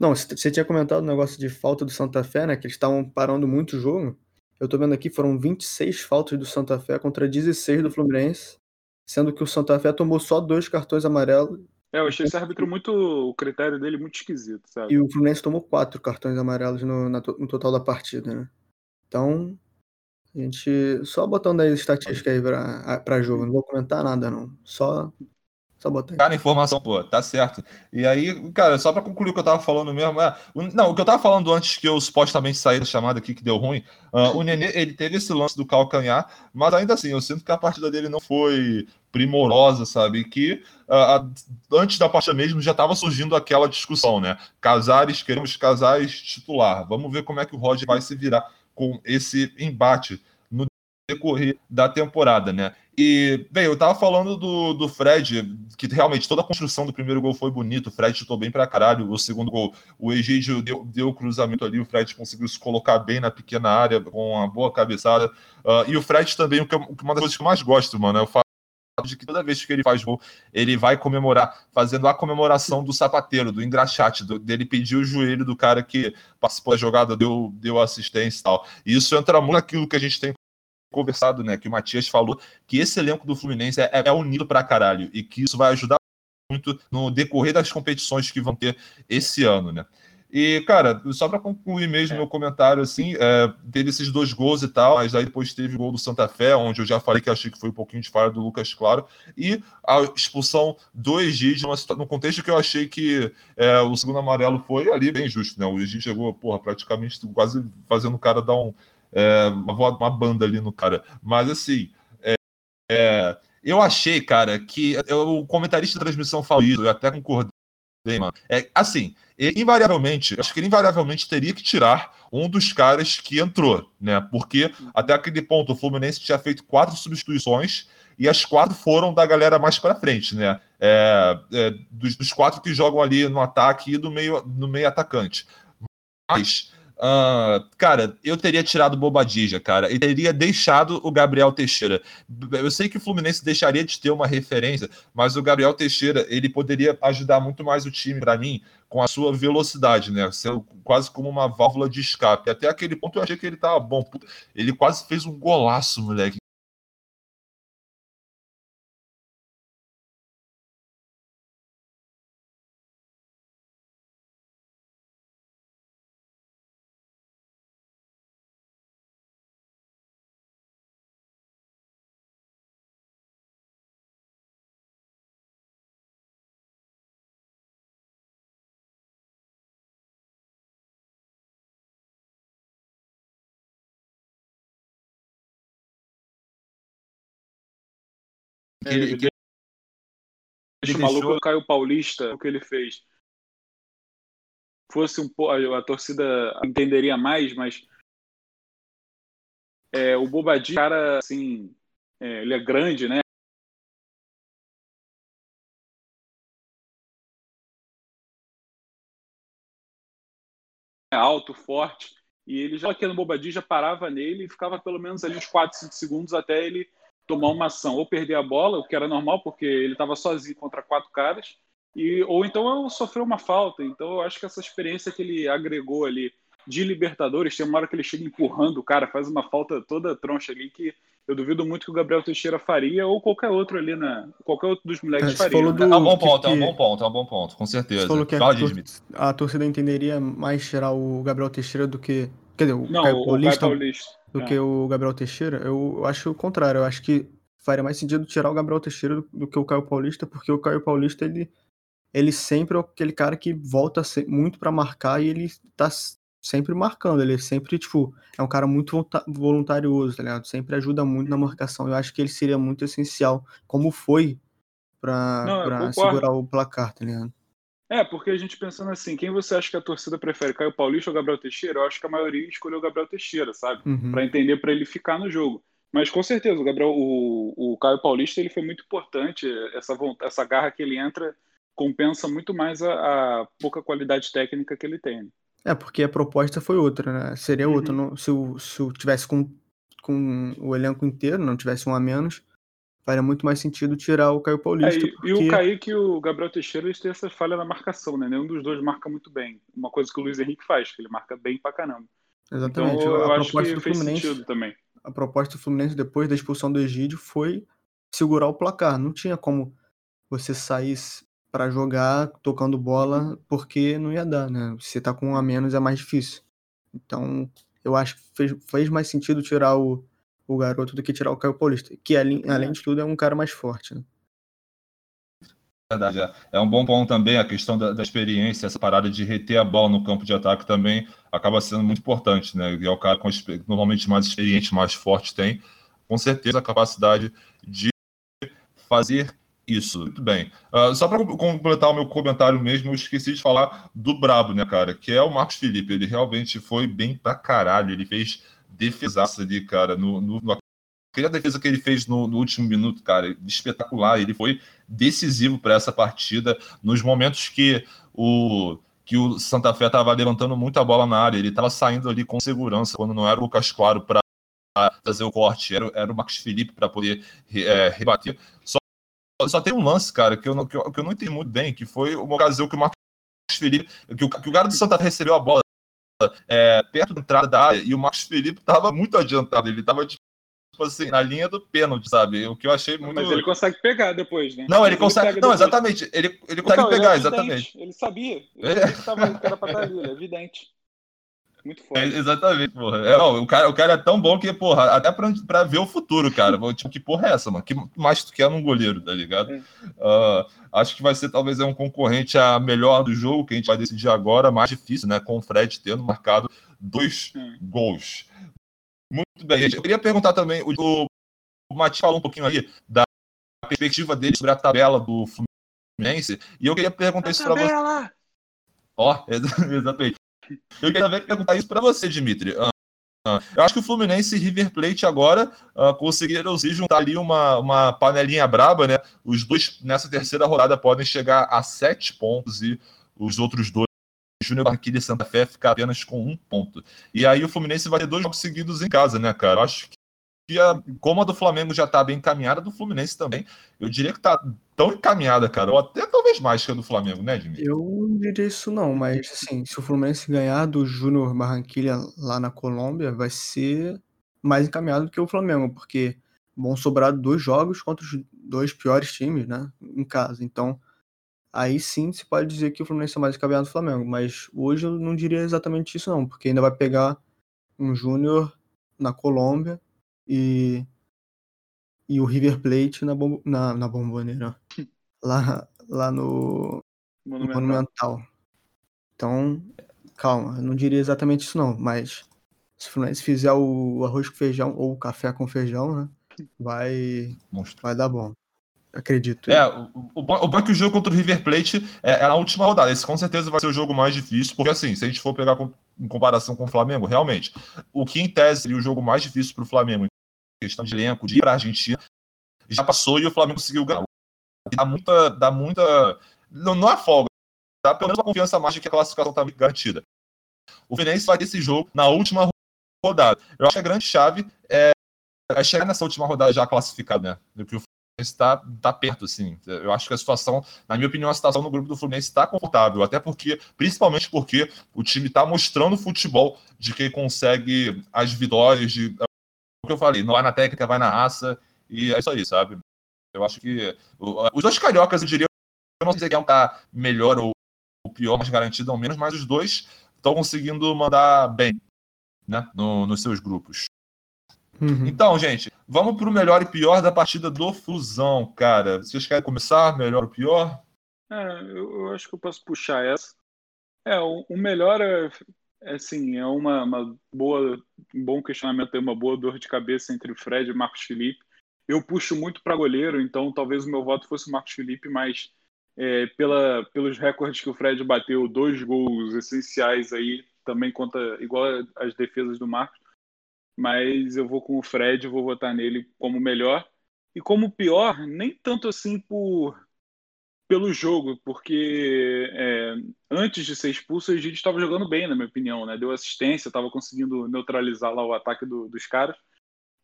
[SPEAKER 3] Não, você tinha comentado um negócio de falta do Santa Fé, né? Que eles estavam parando muito o jogo. Eu tô vendo aqui, foram 26 faltas do Santa Fé contra 16 do Fluminense, sendo que o Santa Fé tomou só dois cartões amarelos.
[SPEAKER 2] É, eu achei esse árbitro muito. o critério dele muito esquisito, sabe?
[SPEAKER 3] E o Fluminense tomou quatro cartões amarelos no, na, no total da partida, né? Então, a gente. Só botando aí estatística aí pra, pra jogo, não vou comentar nada, não. Só só botar
[SPEAKER 1] Cara, informação, pô, tá certo. E aí, cara, só pra concluir o que eu tava falando mesmo, é, não, o que eu tava falando antes que eu supostamente saí da chamada aqui que deu ruim, uh, o Nenê, ele teve esse lance do calcanhar, mas ainda assim, eu sinto que a partida dele não foi primorosa, sabe? Que uh, antes da partida mesmo já tava surgindo aquela discussão, né? Casares, queremos casais titular. Vamos ver como é que o Roger vai se virar com esse embate no decorrer da temporada, né? E, bem, eu tava falando do, do Fred, que realmente toda a construção do primeiro gol foi bonito, o Fred chutou bem pra caralho, o segundo gol, o Egídio deu, deu o cruzamento ali, o Fred conseguiu se colocar bem na pequena área, com uma boa cabeçada, uh, e o Fred também, o que, uma das coisas que eu mais gosto, mano, é o fato de que toda vez que ele faz gol, ele vai comemorar, fazendo a comemoração do sapateiro, do engraxate, do, dele pedir o joelho do cara que participou da jogada, deu, deu assistência e tal. E isso entra muito naquilo que a gente tem conversado, né? Que o Matias falou que esse elenco do Fluminense é, é unido pra caralho e que isso vai ajudar muito no decorrer das competições que vão ter esse ano, né? E, cara, só para concluir mesmo é. meu comentário, assim, é, teve esses dois gols e tal, mas aí depois teve o gol do Santa Fé, onde eu já falei que achei que foi um pouquinho de falha do Lucas Claro, e a expulsão do Egídio, no contexto que eu achei que é, o segundo amarelo foi ali bem justo, né? O Egídio chegou, porra, praticamente quase fazendo o cara dar um, é, uma, banda ali no cara. Mas assim, é, é, eu achei, cara, que eu, o comentarista da transmissão falou isso, eu até concordei, mano. É, assim, ele, invariavelmente, acho que ele invariavelmente teria que tirar um dos caras que entrou, né? Porque até aquele ponto o Fluminense tinha feito quatro substituições e as quatro foram da galera mais para frente, né? É, é, dos, dos, quatro que jogam ali no ataque e do meio, no meio atacante. Mas Uh, cara, eu teria tirado o Bobadilla, cara, e teria deixado o Gabriel Teixeira. Eu sei que o Fluminense deixaria de ter uma referência, mas o Gabriel Teixeira, ele poderia ajudar muito mais o time, para mim, com a sua velocidade, né? Ser quase como uma válvula de escape. Até aquele ponto eu achei que ele tava bom. Ele quase fez um golaço, moleque.
[SPEAKER 2] Que ele, que Deixa o maluco deixou... Caio Paulista, o que ele fez. Fosse um pouco. A, a torcida entenderia mais, mas. É, o Bobadinho, cara, assim. É, ele é grande, né? alto, forte, e ele já aqui no Bobadinho já parava nele e ficava pelo menos ali uns 4, 5 segundos até ele tomar uma ação, ou perder a bola, o que era normal, porque ele estava sozinho contra quatro caras, e, ou então sofreu uma falta. Então eu acho que essa experiência que ele agregou ali de Libertadores, tem uma hora que ele chega empurrando o cara, faz uma falta toda troncha ali que eu duvido muito que o Gabriel Teixeira faria ou qualquer outro ali na qualquer outro dos moleques é, faria.
[SPEAKER 1] Do, é um bom ponto, que, é um bom ponto, é um bom ponto, com certeza. Você
[SPEAKER 3] falou que Fala a, tor a torcida entenderia mais tirar o Gabriel Teixeira do que, quer dizer, o
[SPEAKER 2] Não, Caio Paulista, o Caio Paulista
[SPEAKER 3] do é. que o Gabriel Teixeira. Eu, eu acho o contrário, eu acho que faria mais sentido tirar o Gabriel Teixeira do, do que o Caio Paulista, porque o Caio Paulista ele ele sempre é aquele cara que volta muito para marcar e ele tá sempre marcando. Ele sempre, tipo, é um cara muito voluntarioso, tá ligado? Sempre ajuda muito na marcação. Eu acho que ele seria muito essencial, como foi pra, Não, pra segurar o placar, tá ligado?
[SPEAKER 2] É, porque a gente pensando assim, quem você acha que a torcida prefere, Caio Paulista ou Gabriel Teixeira? Eu acho que a maioria escolheu o Gabriel Teixeira, sabe?
[SPEAKER 3] Uhum.
[SPEAKER 2] Para entender, para ele ficar no jogo. Mas com certeza, o Gabriel, o, o Caio Paulista, ele foi muito importante. Essa, essa garra que ele entra compensa muito mais a, a pouca qualidade técnica que ele tem.
[SPEAKER 3] É, porque a proposta foi outra, né? Seria uhum. outra. Não, se, o, se o tivesse com, com o elenco inteiro, não tivesse um a menos, faria muito mais sentido tirar o Caio Paulista.
[SPEAKER 2] É, e, porque... e o Kaique e o Gabriel Teixeira eles têm essa falha na marcação, né? Nenhum dos dois marca muito bem. Uma coisa que o Luiz Henrique faz, que ele marca bem pra caramba.
[SPEAKER 3] Exatamente.
[SPEAKER 2] Então, eu a acho proposta que do fez Fluminense, sentido também.
[SPEAKER 3] A proposta do Fluminense depois da expulsão do Egídio foi segurar o placar. Não tinha como você sair para jogar tocando bola, porque não ia dar, né? Se tá com um a menos é mais difícil. Então, eu acho que fez, fez mais sentido tirar o, o garoto do que tirar o Caio Paulista, que além, além de tudo é um cara mais forte, né?
[SPEAKER 1] Verdade, é. é um bom ponto também a questão da, da, experiência, essa parada de reter a bola no campo de ataque também acaba sendo muito importante, né? E é o cara com normalmente mais experiente, mais forte tem, com certeza a capacidade de fazer isso, muito bem. Uh, só para completar o meu comentário mesmo, eu esqueci de falar do Brabo, né, cara? Que é o Marcos Felipe. Ele realmente foi bem pra caralho. Ele fez defesaça ali, cara. No, no, no... Aquela defesa que ele fez no, no, último minuto, cara, espetacular. Ele foi decisivo para essa partida. Nos momentos que o que o Santa Fé estava levantando muita bola na área, ele estava saindo ali com segurança, quando não era o Lucas Claro para fazer o corte, era, era o Marcos Felipe para poder é, rebater. Só só tem um lance, cara, que eu não, que eu, que eu não entendi muito bem, que foi uma ocasião que o Marcos Felipe, que o, que o cara do Santa Fé recebeu a bola é, perto da entrada da área, e o Marcos Felipe estava muito adiantado, ele estava tipo assim, na linha do pênalti, sabe? O que eu achei muito.
[SPEAKER 2] Mas ele consegue pegar depois, né?
[SPEAKER 1] Não, ele, ele consegue. Não, exatamente. Ele, ele consegue então, pegar, ele é exatamente.
[SPEAKER 2] Ele sabia. Ele é. que era pra estar ali, é evidente. Muito forte. É,
[SPEAKER 1] exatamente, porra. É, ó, o, cara, o cara é tão bom que, porra, até pra, pra ver o futuro, cara. tipo, que porra é essa, mano? Que mais tu quer num goleiro, tá ligado? É. Uh, acho que vai ser talvez é um concorrente a melhor do jogo, que a gente vai decidir agora, mais difícil, né? Com o Fred tendo marcado dois é. gols. Muito bem, gente. Eu queria perguntar também, o, o, Mati falou um pouquinho aí da perspectiva dele sobre a tabela do Fluminense, e eu queria perguntar a isso pra você. Ó, exatamente. Eu queria também perguntar isso para você, Dimitri. Uh, uh, eu acho que o Fluminense e River Plate agora uh, conseguiram se juntar ali uma, uma panelinha braba, né? Os dois nessa terceira rodada podem chegar a sete pontos e os outros dois, Júnior Barquilha e Santa Fé, ficar apenas com um ponto. E aí o Fluminense vai ter dois jogos seguidos em casa, né, cara? Eu acho que a, como a do Flamengo já está bem encaminhada, do Fluminense também, eu diria que está tão encaminhada, cara, ou até talvez mais que a do Flamengo, né, Jimmy?
[SPEAKER 3] Eu não diria isso não, mas assim, se o Fluminense ganhar do Júnior Barranquilha lá na Colômbia, vai ser mais encaminhado do que o Flamengo, porque vão sobrar dois jogos contra os dois piores times, né, em casa. Então, aí sim se pode dizer que o Fluminense é mais encaminhado do Flamengo, mas hoje eu não diria exatamente isso não, porque ainda vai pegar um Júnior na Colômbia e, e o River Plate na, bom, na, na bomboneira. Lá, lá no Monumental. Monumental. Então, calma, eu não diria exatamente isso não, mas se o Fluminense fizer o arroz com feijão ou o café com feijão, né, vai, vai dar bom. acredito.
[SPEAKER 1] É, o, o, bom, o bom é que o jogo contra o River Plate é, é na última rodada. Esse com certeza vai ser o jogo mais difícil, porque assim, se a gente for pegar com, em comparação com o Flamengo, realmente, o que em tese seria o jogo mais difícil para o Flamengo, questão de elenco, de ir para a Argentina, já passou e o Flamengo conseguiu ganhar. Dá muita. Dá muita não, não é folga, dá pelo menos uma confiança mais de que a classificação está garantida. O Fluminense vai ter esse jogo na última rodada. Eu acho que a grande chave é, é chegar nessa última rodada já classificado, né? Do que o está tá perto, assim. Eu acho que a situação, na minha opinião, a situação no grupo do Fluminense está confortável, até porque, principalmente porque o time está mostrando futebol de quem consegue as vitórias, de que eu falei, não vai na técnica, vai na raça, e é isso aí, sabe? Eu acho que os dois cariocas, eu diria, eu não sei se é um tá melhor ou pior, mais garantido ou menos, mas os dois estão conseguindo mandar bem, né, no, nos seus grupos. Uhum. Então, gente, vamos para o melhor e pior da partida do Fusão, cara. Vocês querem começar? Melhor ou pior?
[SPEAKER 2] É, eu, eu acho que eu posso puxar essa. É, o, o melhor é assim, é uma, uma, boa, um bom questionamento, é uma boa dor de cabeça entre o Fred e o Marcos Felipe. Eu puxo muito para goleiro, então talvez o meu voto fosse o Marcos Felipe, mas é, pela, pelos recordes que o Fred bateu, dois gols essenciais aí, também conta igual as defesas do Marcos mas eu vou com o Fred, vou votar nele como melhor. E como pior, nem tanto assim por pelo jogo, porque é, antes de ser expulso, o Egídio estava jogando bem, na minha opinião, né? Deu assistência, estava conseguindo neutralizar lá o ataque do, dos caras.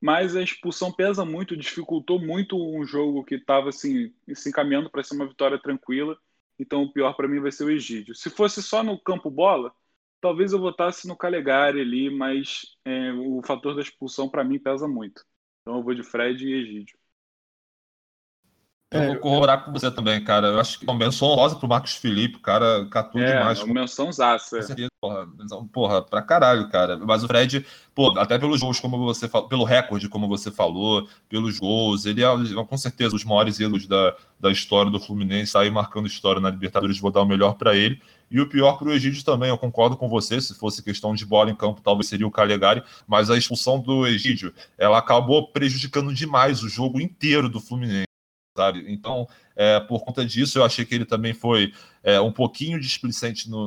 [SPEAKER 2] Mas a expulsão pesa muito, dificultou muito um jogo que estava assim, se encaminhando para ser uma vitória tranquila. Então o pior para mim vai ser o Egídio. Se fosse só no campo bola, Talvez eu votasse no Calegari ali, mas é, o fator da expulsão para mim pesa muito. Então eu vou de Fred e Egídio.
[SPEAKER 1] Eu vou corroborar com você também, cara. Eu acho que uma menção honrosa pro Marcos Felipe, cara catou é, demais. É,
[SPEAKER 2] uma menção zaça.
[SPEAKER 1] Porra, porra, pra caralho, cara. Mas o Fred, pô, até pelos gols, como você falou, pelo recorde, como você falou, pelos gols, ele é, é com certeza os maiores ídolos da, da história do Fluminense, tá aí marcando história na Libertadores, vou dar o melhor para ele. E o pior para o Egídio também, eu concordo com você, se fosse questão de bola em campo, talvez seria o Calegari, mas a expulsão do Egídio, ela acabou prejudicando demais o jogo inteiro do Fluminense sabe? Então, é, por conta disso, eu achei que ele também foi é, um pouquinho displicente no,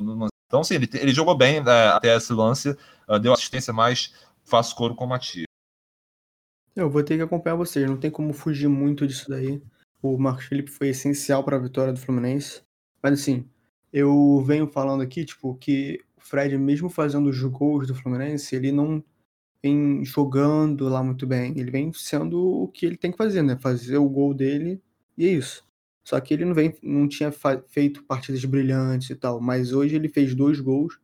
[SPEAKER 1] no, Então, sim, ele, ele jogou bem né, até esse lance, uh, deu assistência, mas faço coro com o Matias.
[SPEAKER 3] Eu vou ter que acompanhar vocês, não tem como fugir muito disso daí. O Marcos Felipe foi essencial para a vitória do Fluminense. Mas assim, eu venho falando aqui, tipo, que o Fred, mesmo fazendo os gols do Fluminense, ele não vem jogando lá muito bem. Ele vem sendo o que ele tem que fazer, né? Fazer o gol dele e é isso. Só que ele não, vem, não tinha feito partidas brilhantes e tal, mas hoje ele fez dois gols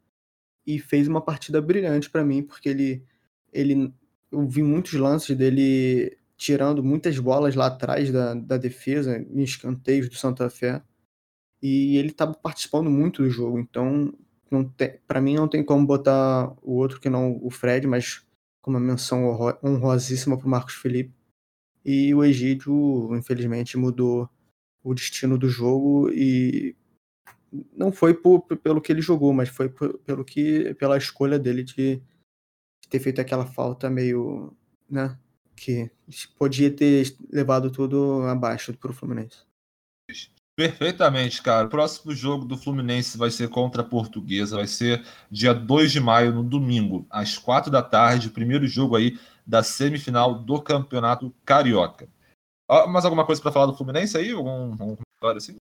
[SPEAKER 3] e fez uma partida brilhante para mim, porque ele, ele. Eu vi muitos lances dele tirando muitas bolas lá atrás da, da defesa, em escanteios do Santa Fé. E ele estava participando muito do jogo, então para mim não tem como botar o outro que não o Fred, mas com uma menção honrosíssima para o Marcos Felipe. E o Egídio, infelizmente, mudou o destino do jogo e não foi por, pelo que ele jogou, mas foi por, pelo que pela escolha dele de, de ter feito aquela falta meio, né, que podia ter levado tudo abaixo para o Fluminense.
[SPEAKER 1] Perfeitamente, cara. O próximo jogo do Fluminense vai ser contra a Portuguesa. Vai ser dia 2 de maio, no domingo, às 4 da tarde. Primeiro jogo aí da semifinal do Campeonato Carioca. Ah, mais alguma coisa para falar do Fluminense aí? Algum, algum comentário assim?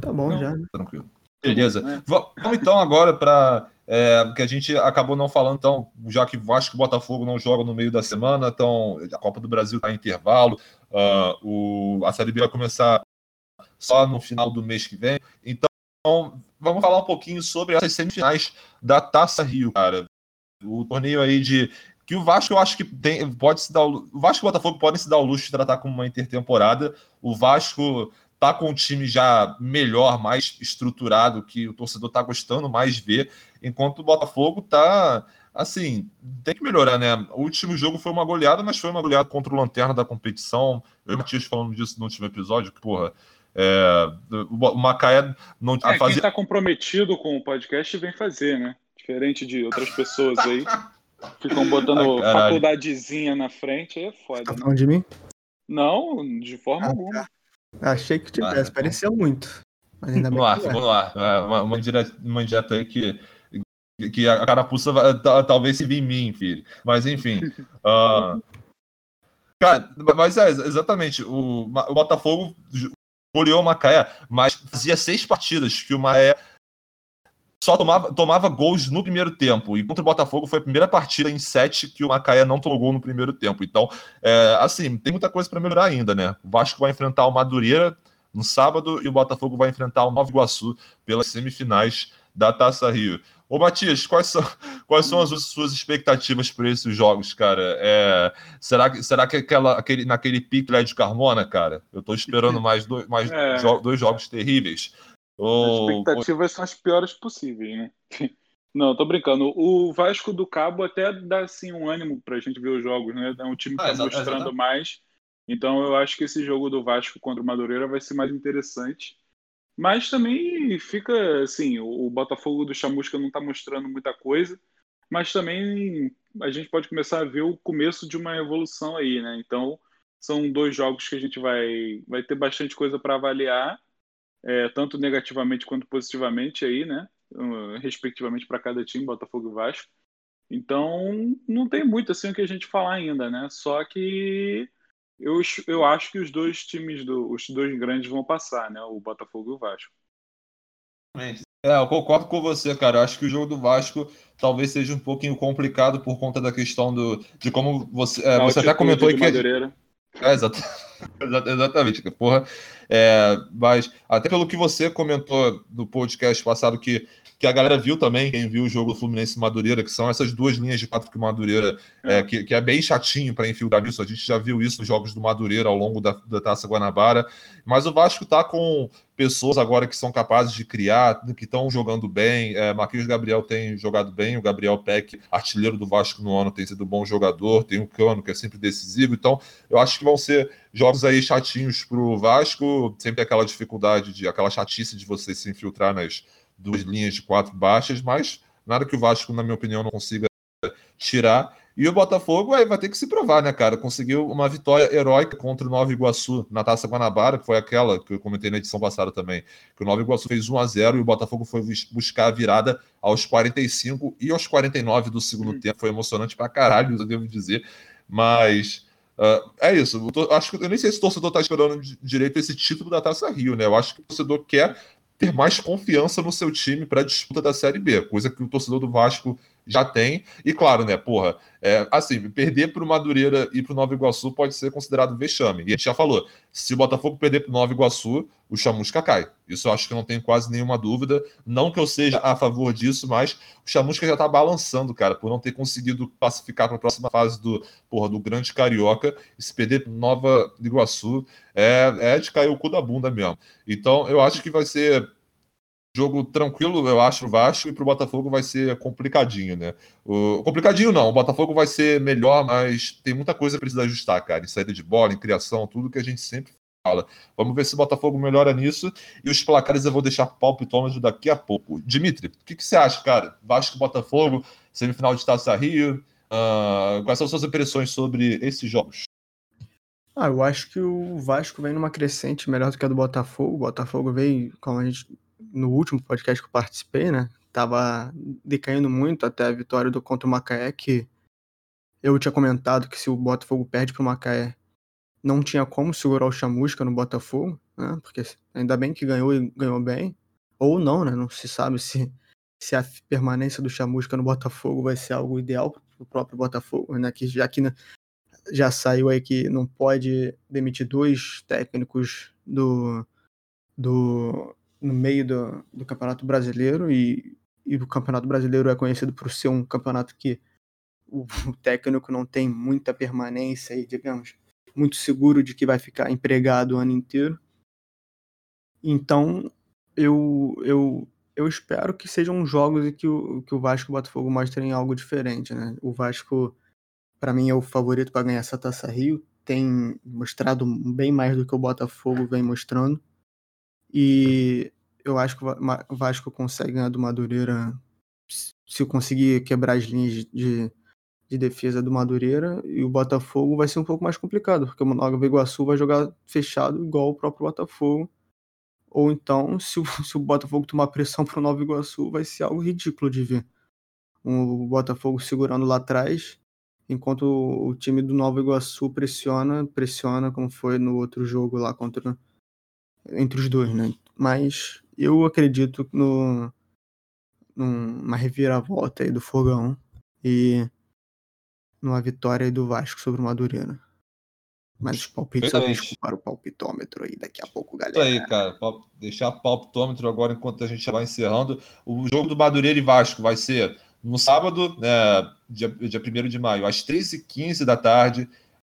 [SPEAKER 3] Tá bom, Não? já.
[SPEAKER 1] Tranquilo. Beleza. É. Vamos então agora para é, que a gente acabou não falando, então, já que Vasco e Botafogo não jogam no meio da semana, então a Copa do Brasil está em intervalo, uh, o, a Série B vai começar só no final do mês que vem. Então, vamos falar um pouquinho sobre essas semifinais da Taça Rio, cara. O torneio aí de que o Vasco eu acho que tem, pode se dar o, Vasco e o Botafogo podem se dar o luxo de tratar como uma intertemporada. O Vasco tá com um time já melhor, mais estruturado, que o torcedor tá gostando mais ver, enquanto o Botafogo tá assim, tem que melhorar, né? O último jogo foi uma goleada, mas foi uma goleada contra o Lanterna da competição. Eu e o Matias falando disso no último episódio, que, porra, é, o Macaé não
[SPEAKER 2] é, fazia... Quem está comprometido com o podcast vem fazer, né? Diferente de outras pessoas aí. Ficam botando Ai, faculdadezinha na frente, aí é foda. Tá
[SPEAKER 3] falando de mim?
[SPEAKER 2] Não, de forma ah, alguma.
[SPEAKER 3] Tá. Achei que tivesse, ah, parecia muito.
[SPEAKER 1] Mas ainda vamos lá, é. vamos lá. É, uma, uma, direta, uma direta aí que, que a carapuça vai, talvez se vir em mim, filho. Mas enfim. Uh, cara, mas é, exatamente. O, o Botafogo goleou o Macaé, mas fazia seis partidas que o Macaé só tomava, tomava gols no primeiro tempo. E contra o Botafogo foi a primeira partida em sete que o Macaé não tomou gol no primeiro tempo. Então, é, assim, tem muita coisa para melhorar ainda, né? O Vasco vai enfrentar o Madureira no sábado e o Botafogo vai enfrentar o Nova Iguaçu pelas semifinais da Taça Rio. Ô Matias, quais são, quais são as suas expectativas para esses jogos, cara? É, será que, será que aquela, aquele, naquele pique lá de Carmona, cara? Eu estou esperando mais, dois, mais é. jo dois jogos terríveis.
[SPEAKER 2] As expectativas são as piores possíveis, né? Não, tô brincando. O Vasco do Cabo até dá assim um ânimo pra gente ver os jogos, né? É um time que ah, tá mostrando mais. Então eu acho que esse jogo do Vasco contra o Madureira vai ser mais interessante. Mas também fica assim, o Botafogo do Chamusca não tá mostrando muita coisa, mas também a gente pode começar a ver o começo de uma evolução aí, né? Então são dois jogos que a gente vai, vai ter bastante coisa para avaliar é, tanto negativamente quanto positivamente aí, né? Respectivamente para cada time, Botafogo e Vasco. Então, não tem muito assim o que a gente falar ainda, né? Só que eu, eu acho que os dois times, do, os dois grandes vão passar, né? O Botafogo e o Vasco.
[SPEAKER 1] É, eu concordo com você, cara. Eu acho que o jogo do Vasco talvez seja um pouquinho complicado por conta da questão do, de como você. É, você até comentou aí que. É, exatamente. Exatamente, porra. É, mas até pelo que você comentou no podcast passado, que, que a galera viu também, quem viu o jogo do Fluminense Madureira, que são essas duas linhas de quatro que o Madureira, é, que, que é bem chatinho para infiltrar isso. A gente já viu isso nos jogos do Madureira ao longo da, da Taça Guanabara. Mas o Vasco tá com pessoas agora que são capazes de criar, que estão jogando bem. É, Marquinhos Gabriel tem jogado bem, o Gabriel Peck, artilheiro do Vasco no ano, tem sido um bom jogador, tem o Cano, que é sempre decisivo. Então, eu acho que vão ser jogos aí chatinhos para o Vasco, sempre aquela dificuldade, de aquela chatice de você se infiltrar nas duas linhas de quatro baixas, mas nada que o Vasco, na minha opinião, não consiga tirar. E o Botafogo aí vai ter que se provar, né, cara? Conseguiu uma vitória heróica contra o Nova Iguaçu na Taça Guanabara, que foi aquela que eu comentei na edição passada também, que o Nova Iguaçu fez 1 a 0 e o Botafogo foi buscar a virada aos 45 e aos 49 do segundo hum. tempo. Foi emocionante pra caralho, eu devo dizer. Mas uh, é isso. Eu, acho que eu nem sei se o torcedor tá esperando direito esse título da Taça Rio, né? Eu acho que o torcedor quer ter mais confiança no seu time para a disputa da Série B, coisa que o torcedor do Vasco já tem. E claro, né, porra, é, assim, perder para o Madureira e para o Nova Iguaçu pode ser considerado vexame. E a gente já falou, se o Botafogo perder para o Nova Iguaçu, o Chamusca cai. Isso eu acho que não tem quase nenhuma dúvida. Não que eu seja a favor disso, mas o Chamusca já está balançando, cara, por não ter conseguido classificar para a próxima fase do, porra, do Grande Carioca. E se perder para Nova Iguaçu, é, é de cair o cu da bunda mesmo. Então, eu acho que vai ser jogo tranquilo, eu acho, o Vasco, e para o Botafogo vai ser complicadinho, né? O... Complicadinho não, o Botafogo vai ser melhor, mas tem muita coisa que precisa ajustar, cara, em saída de bola, em criação, tudo que a gente sempre fala. Vamos ver se o Botafogo melhora nisso, e os placares eu vou deixar palpitômetro daqui a pouco. Dimitri, o que, que você acha, cara? Vasco Botafogo, semifinal de Taça Rio, uh... quais são as suas impressões sobre esses jogos?
[SPEAKER 3] Ah, eu acho que o Vasco vem numa crescente melhor do que a do Botafogo. O Botafogo veio, como a gente no último podcast que eu participei, né? Tava decaindo muito até a vitória do contra o Macaé, que eu tinha comentado que se o Botafogo perde para o Macaé, não tinha como segurar o Chamusca no Botafogo, né? Porque ainda bem que ganhou e ganhou bem. Ou não, né? Não se sabe se, se a permanência do Chamusca no Botafogo vai ser algo ideal para o próprio Botafogo, né? Que já que já saiu aí que não pode demitir dois técnicos do, do no meio do, do Campeonato Brasileiro e, e o Campeonato Brasileiro é conhecido por ser um campeonato que o, o técnico não tem muita permanência e, digamos, muito seguro de que vai ficar empregado o ano inteiro. Então, eu, eu, eu espero que sejam jogos e que o, que o Vasco e o Botafogo mostrem algo diferente, né? O Vasco, para mim, é o favorito para ganhar essa Taça Rio. Tem mostrado bem mais do que o Botafogo vem mostrando. E eu acho que o Vasco consegue ganhar do Madureira se conseguir quebrar as linhas de, de defesa do Madureira e o Botafogo vai ser um pouco mais complicado, porque o Nova Iguaçu vai jogar fechado igual o próprio Botafogo. Ou então, se o, se o Botafogo tomar pressão para o Nova Iguaçu, vai ser algo ridículo de ver. O Botafogo segurando lá atrás, enquanto o time do Nova Iguaçu pressiona, pressiona como foi no outro jogo lá contra entre os dois, né? Mas eu acredito no numa reviravolta aí do Fogão e numa vitória aí do Vasco sobre o Madureira. Mas os palpites eu deixo para o palpitômetro aí daqui a pouco, galera.
[SPEAKER 1] Isso aí, cara. Deixar palpitômetro agora enquanto a gente vai encerrando. O jogo do Madureira e Vasco vai ser no sábado, né, dia, dia 1 de maio, às 3h15 da tarde.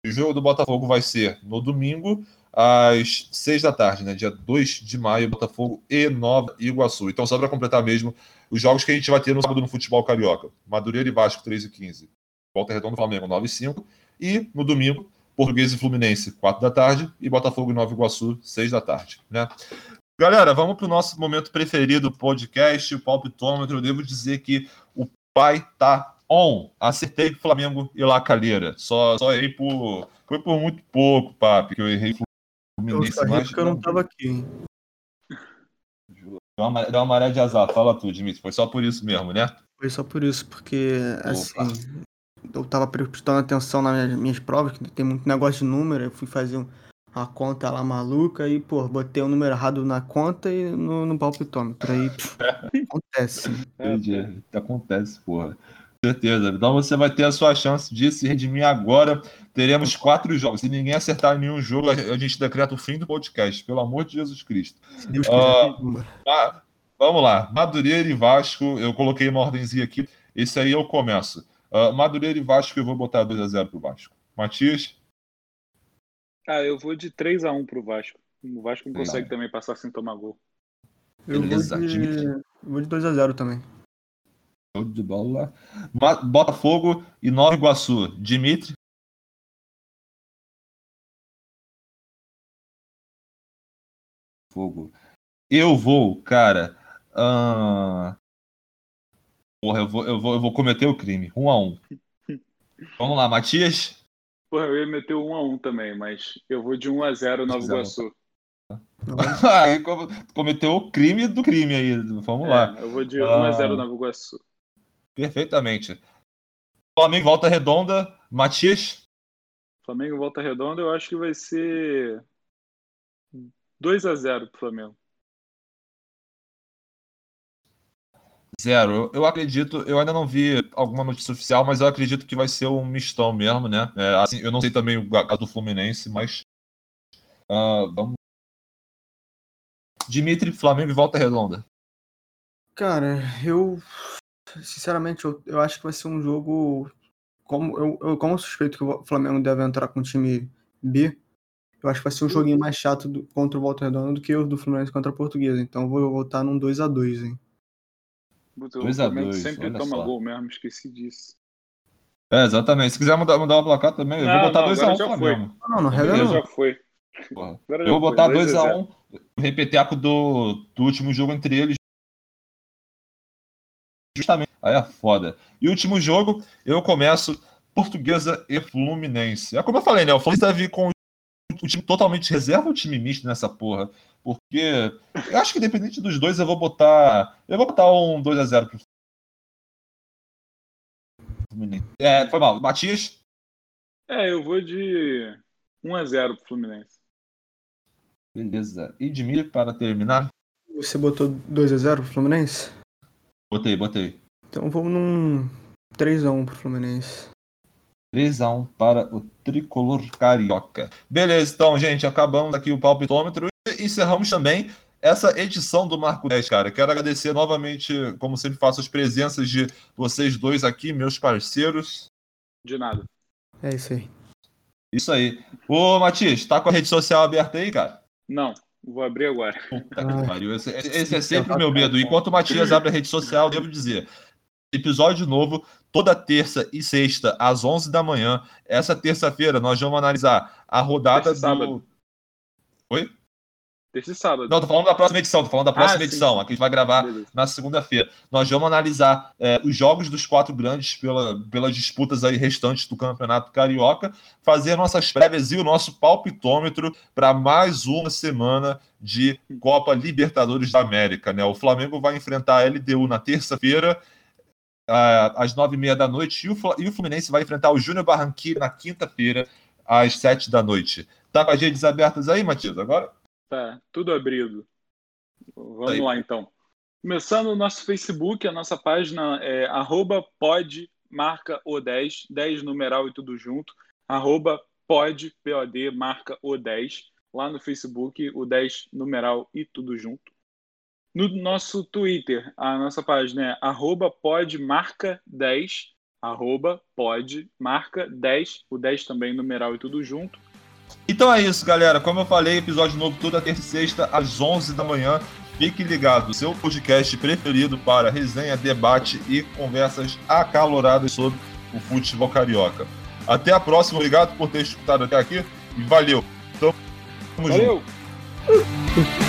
[SPEAKER 1] O jogo do Botafogo vai ser no domingo, às 6 da tarde, né, dia 2 de maio, Botafogo e Nova Iguaçu. Então, só para completar mesmo, os jogos que a gente vai ter no sábado no futebol carioca: Madureira e Vasco, 3h15. Volta Redonda Flamengo, 9 h 05 E no domingo, Português e Fluminense, 4 da tarde, e Botafogo e Nova Iguaçu, 6 da tarde. Né? Galera, vamos para o nosso momento preferido do podcast, o palpitômetro. Eu devo dizer que o pai tá on. Acertei Flamengo e La Calheira. Só, só errei por. Foi por muito pouco, papi, que eu errei
[SPEAKER 3] Fluminense. Eu mais, porque eu não tava aqui.
[SPEAKER 1] Deu uma, deu uma maré de azar. Fala tu, Dimitri. Foi só por isso mesmo, né?
[SPEAKER 3] Foi só por isso, porque, Opa. assim, eu tava prestando atenção nas minhas, minhas provas, que tem muito negócio de número, eu fui fazer um, uma conta lá maluca e, pô, botei o um número errado na conta e no, no palpitômetro. Aí pff, acontece.
[SPEAKER 1] Entendi. Acontece, porra. Certeza. Então você vai ter a sua chance de se redimir agora. Teremos quatro jogos. Se ninguém acertar nenhum jogo, a gente decreta o fim do podcast, pelo amor de Jesus Cristo. Deus uh, ah, vamos lá. Madureira e Vasco, eu coloquei uma ordenzinha aqui. Esse aí eu começo. Uh, Madureira e Vasco, eu vou botar 2x0 pro Vasco. Matias?
[SPEAKER 2] Ah, eu vou de 3x1 pro Vasco. O Vasco não consegue também passar sem tomar gol.
[SPEAKER 3] Eu Beleza, vou de, vou de 2x0 também.
[SPEAKER 1] Show de bola. Botafogo e Nova Iguaçu. Dimitri? Fogo. Eu vou, cara. Uh... Porra, eu vou, eu, vou, eu vou cometer o crime. Um a um. Vamos lá, Matias?
[SPEAKER 2] Porra, eu ia meter um a um também, mas eu vou de 1 a 0 Nova Iguaçu.
[SPEAKER 1] aí cometeu o crime do crime aí. Vamos é, lá.
[SPEAKER 2] Eu vou de 1 a 0 ah, Nova Iguaçu.
[SPEAKER 1] Perfeitamente. Flamengo volta redonda. Matias?
[SPEAKER 2] Flamengo volta redonda, eu acho que vai ser 2 a 0 pro Flamengo.
[SPEAKER 1] Zero. Eu acredito, eu ainda não vi alguma notícia oficial, mas eu acredito que vai ser um mistão mesmo, né? É, assim, eu não sei também o caso do Fluminense, mas. Uh, vamos. Dimitri, Flamengo e volta redonda.
[SPEAKER 3] Cara, eu. Sinceramente, eu, eu acho que vai ser um jogo. Como eu, eu como suspeito que o Flamengo deve entrar com o time B, eu acho que vai ser um joguinho mais chato do, contra o Volta Redonda do que o do Fluminense contra a Portuguesa. Então vou voltar num 2 a 2 hein?
[SPEAKER 2] 2 a 2 sempre toma só. gol mesmo, esqueci disso.
[SPEAKER 1] É, exatamente. Se quiser mudar, mudar o placar também, eu vou botar 2x1
[SPEAKER 2] um Flamengo.
[SPEAKER 3] Não, não, regra não.
[SPEAKER 2] Já foi.
[SPEAKER 1] eu vou botar 2x1, um, repeteco do, do último jogo entre eles. Justamente. Aí é foda. E o último jogo, eu começo Portuguesa e Fluminense. É como eu falei, né? O Fluminense deve vir com o time totalmente reserva o time misto nessa porra. Porque eu acho que independente dos dois, eu vou botar. Eu vou botar um 2x0 pro Fluminense. É, foi mal. Matias?
[SPEAKER 2] É, eu vou de 1x0 pro Fluminense.
[SPEAKER 1] Beleza. E Edmir, para terminar?
[SPEAKER 3] Você botou 2x0 pro Fluminense?
[SPEAKER 1] Botei, botei.
[SPEAKER 3] Então vamos num 3x1 pro Fluminense.
[SPEAKER 1] 3x1 para o tricolor carioca. Beleza, então, gente, acabamos aqui o palpitômetro e encerramos também essa edição do Marco 10, cara. Quero agradecer novamente, como sempre faço, as presenças de vocês dois aqui, meus parceiros.
[SPEAKER 2] De nada.
[SPEAKER 3] É isso aí.
[SPEAKER 1] Isso aí. Ô, Matias, tá com a rede social aberta aí, cara?
[SPEAKER 2] Não, vou abrir agora.
[SPEAKER 1] Esse, esse é sempre o meu medo. Enquanto o Matias abre a rede social, devo dizer, episódio novo toda terça e sexta às 11 da manhã. Essa terça-feira nós vamos analisar a rodada
[SPEAKER 2] Esse do
[SPEAKER 1] sábado. Oi?
[SPEAKER 2] Terça e sábado.
[SPEAKER 1] Não, tô falando da próxima edição, tô falando da próxima
[SPEAKER 2] Ah,
[SPEAKER 1] edição,
[SPEAKER 2] sim.
[SPEAKER 1] a que a gente vai gravar
[SPEAKER 2] Beleza.
[SPEAKER 1] na segunda-feira. Nós vamos analisar é, os jogos dos quatro grandes pela, pelas disputas aí restantes do Campeonato Carioca, fazer nossas prévias e o nosso palpitômetro para mais uma semana de Copa Libertadores da América. Né? O Flamengo vai enfrentar a LDU na terça-feira, às nove e meia da noite, e e o Fluminense vai enfrentar o Júnior Barranquilla na quinta-feira, às sete da noite. Tá com as redes abertas aí, Matias, agora?
[SPEAKER 2] Tá, tudo abrido. Vamos
[SPEAKER 1] Aí.
[SPEAKER 2] lá, então. Começando o nosso Facebook, a nossa página é arroba pod, marca o 10, 10 numeral e tudo junto, arroba pod, POD, marca o 10, lá no Facebook, o 10 numeral e tudo junto. No nosso Twitter, a nossa página é arroba pod, marca 10, arroba pod, marca 10, o 10 também numeral e tudo junto.
[SPEAKER 1] Então é isso, galera. Como eu falei, episódio novo toda terça e sexta, às 11 da manhã. Fique ligado, seu podcast preferido para resenha, debate e conversas acaloradas sobre o futebol carioca. Até a próxima, obrigado por ter escutado até aqui e valeu. Tamo junto.
[SPEAKER 2] Valeu!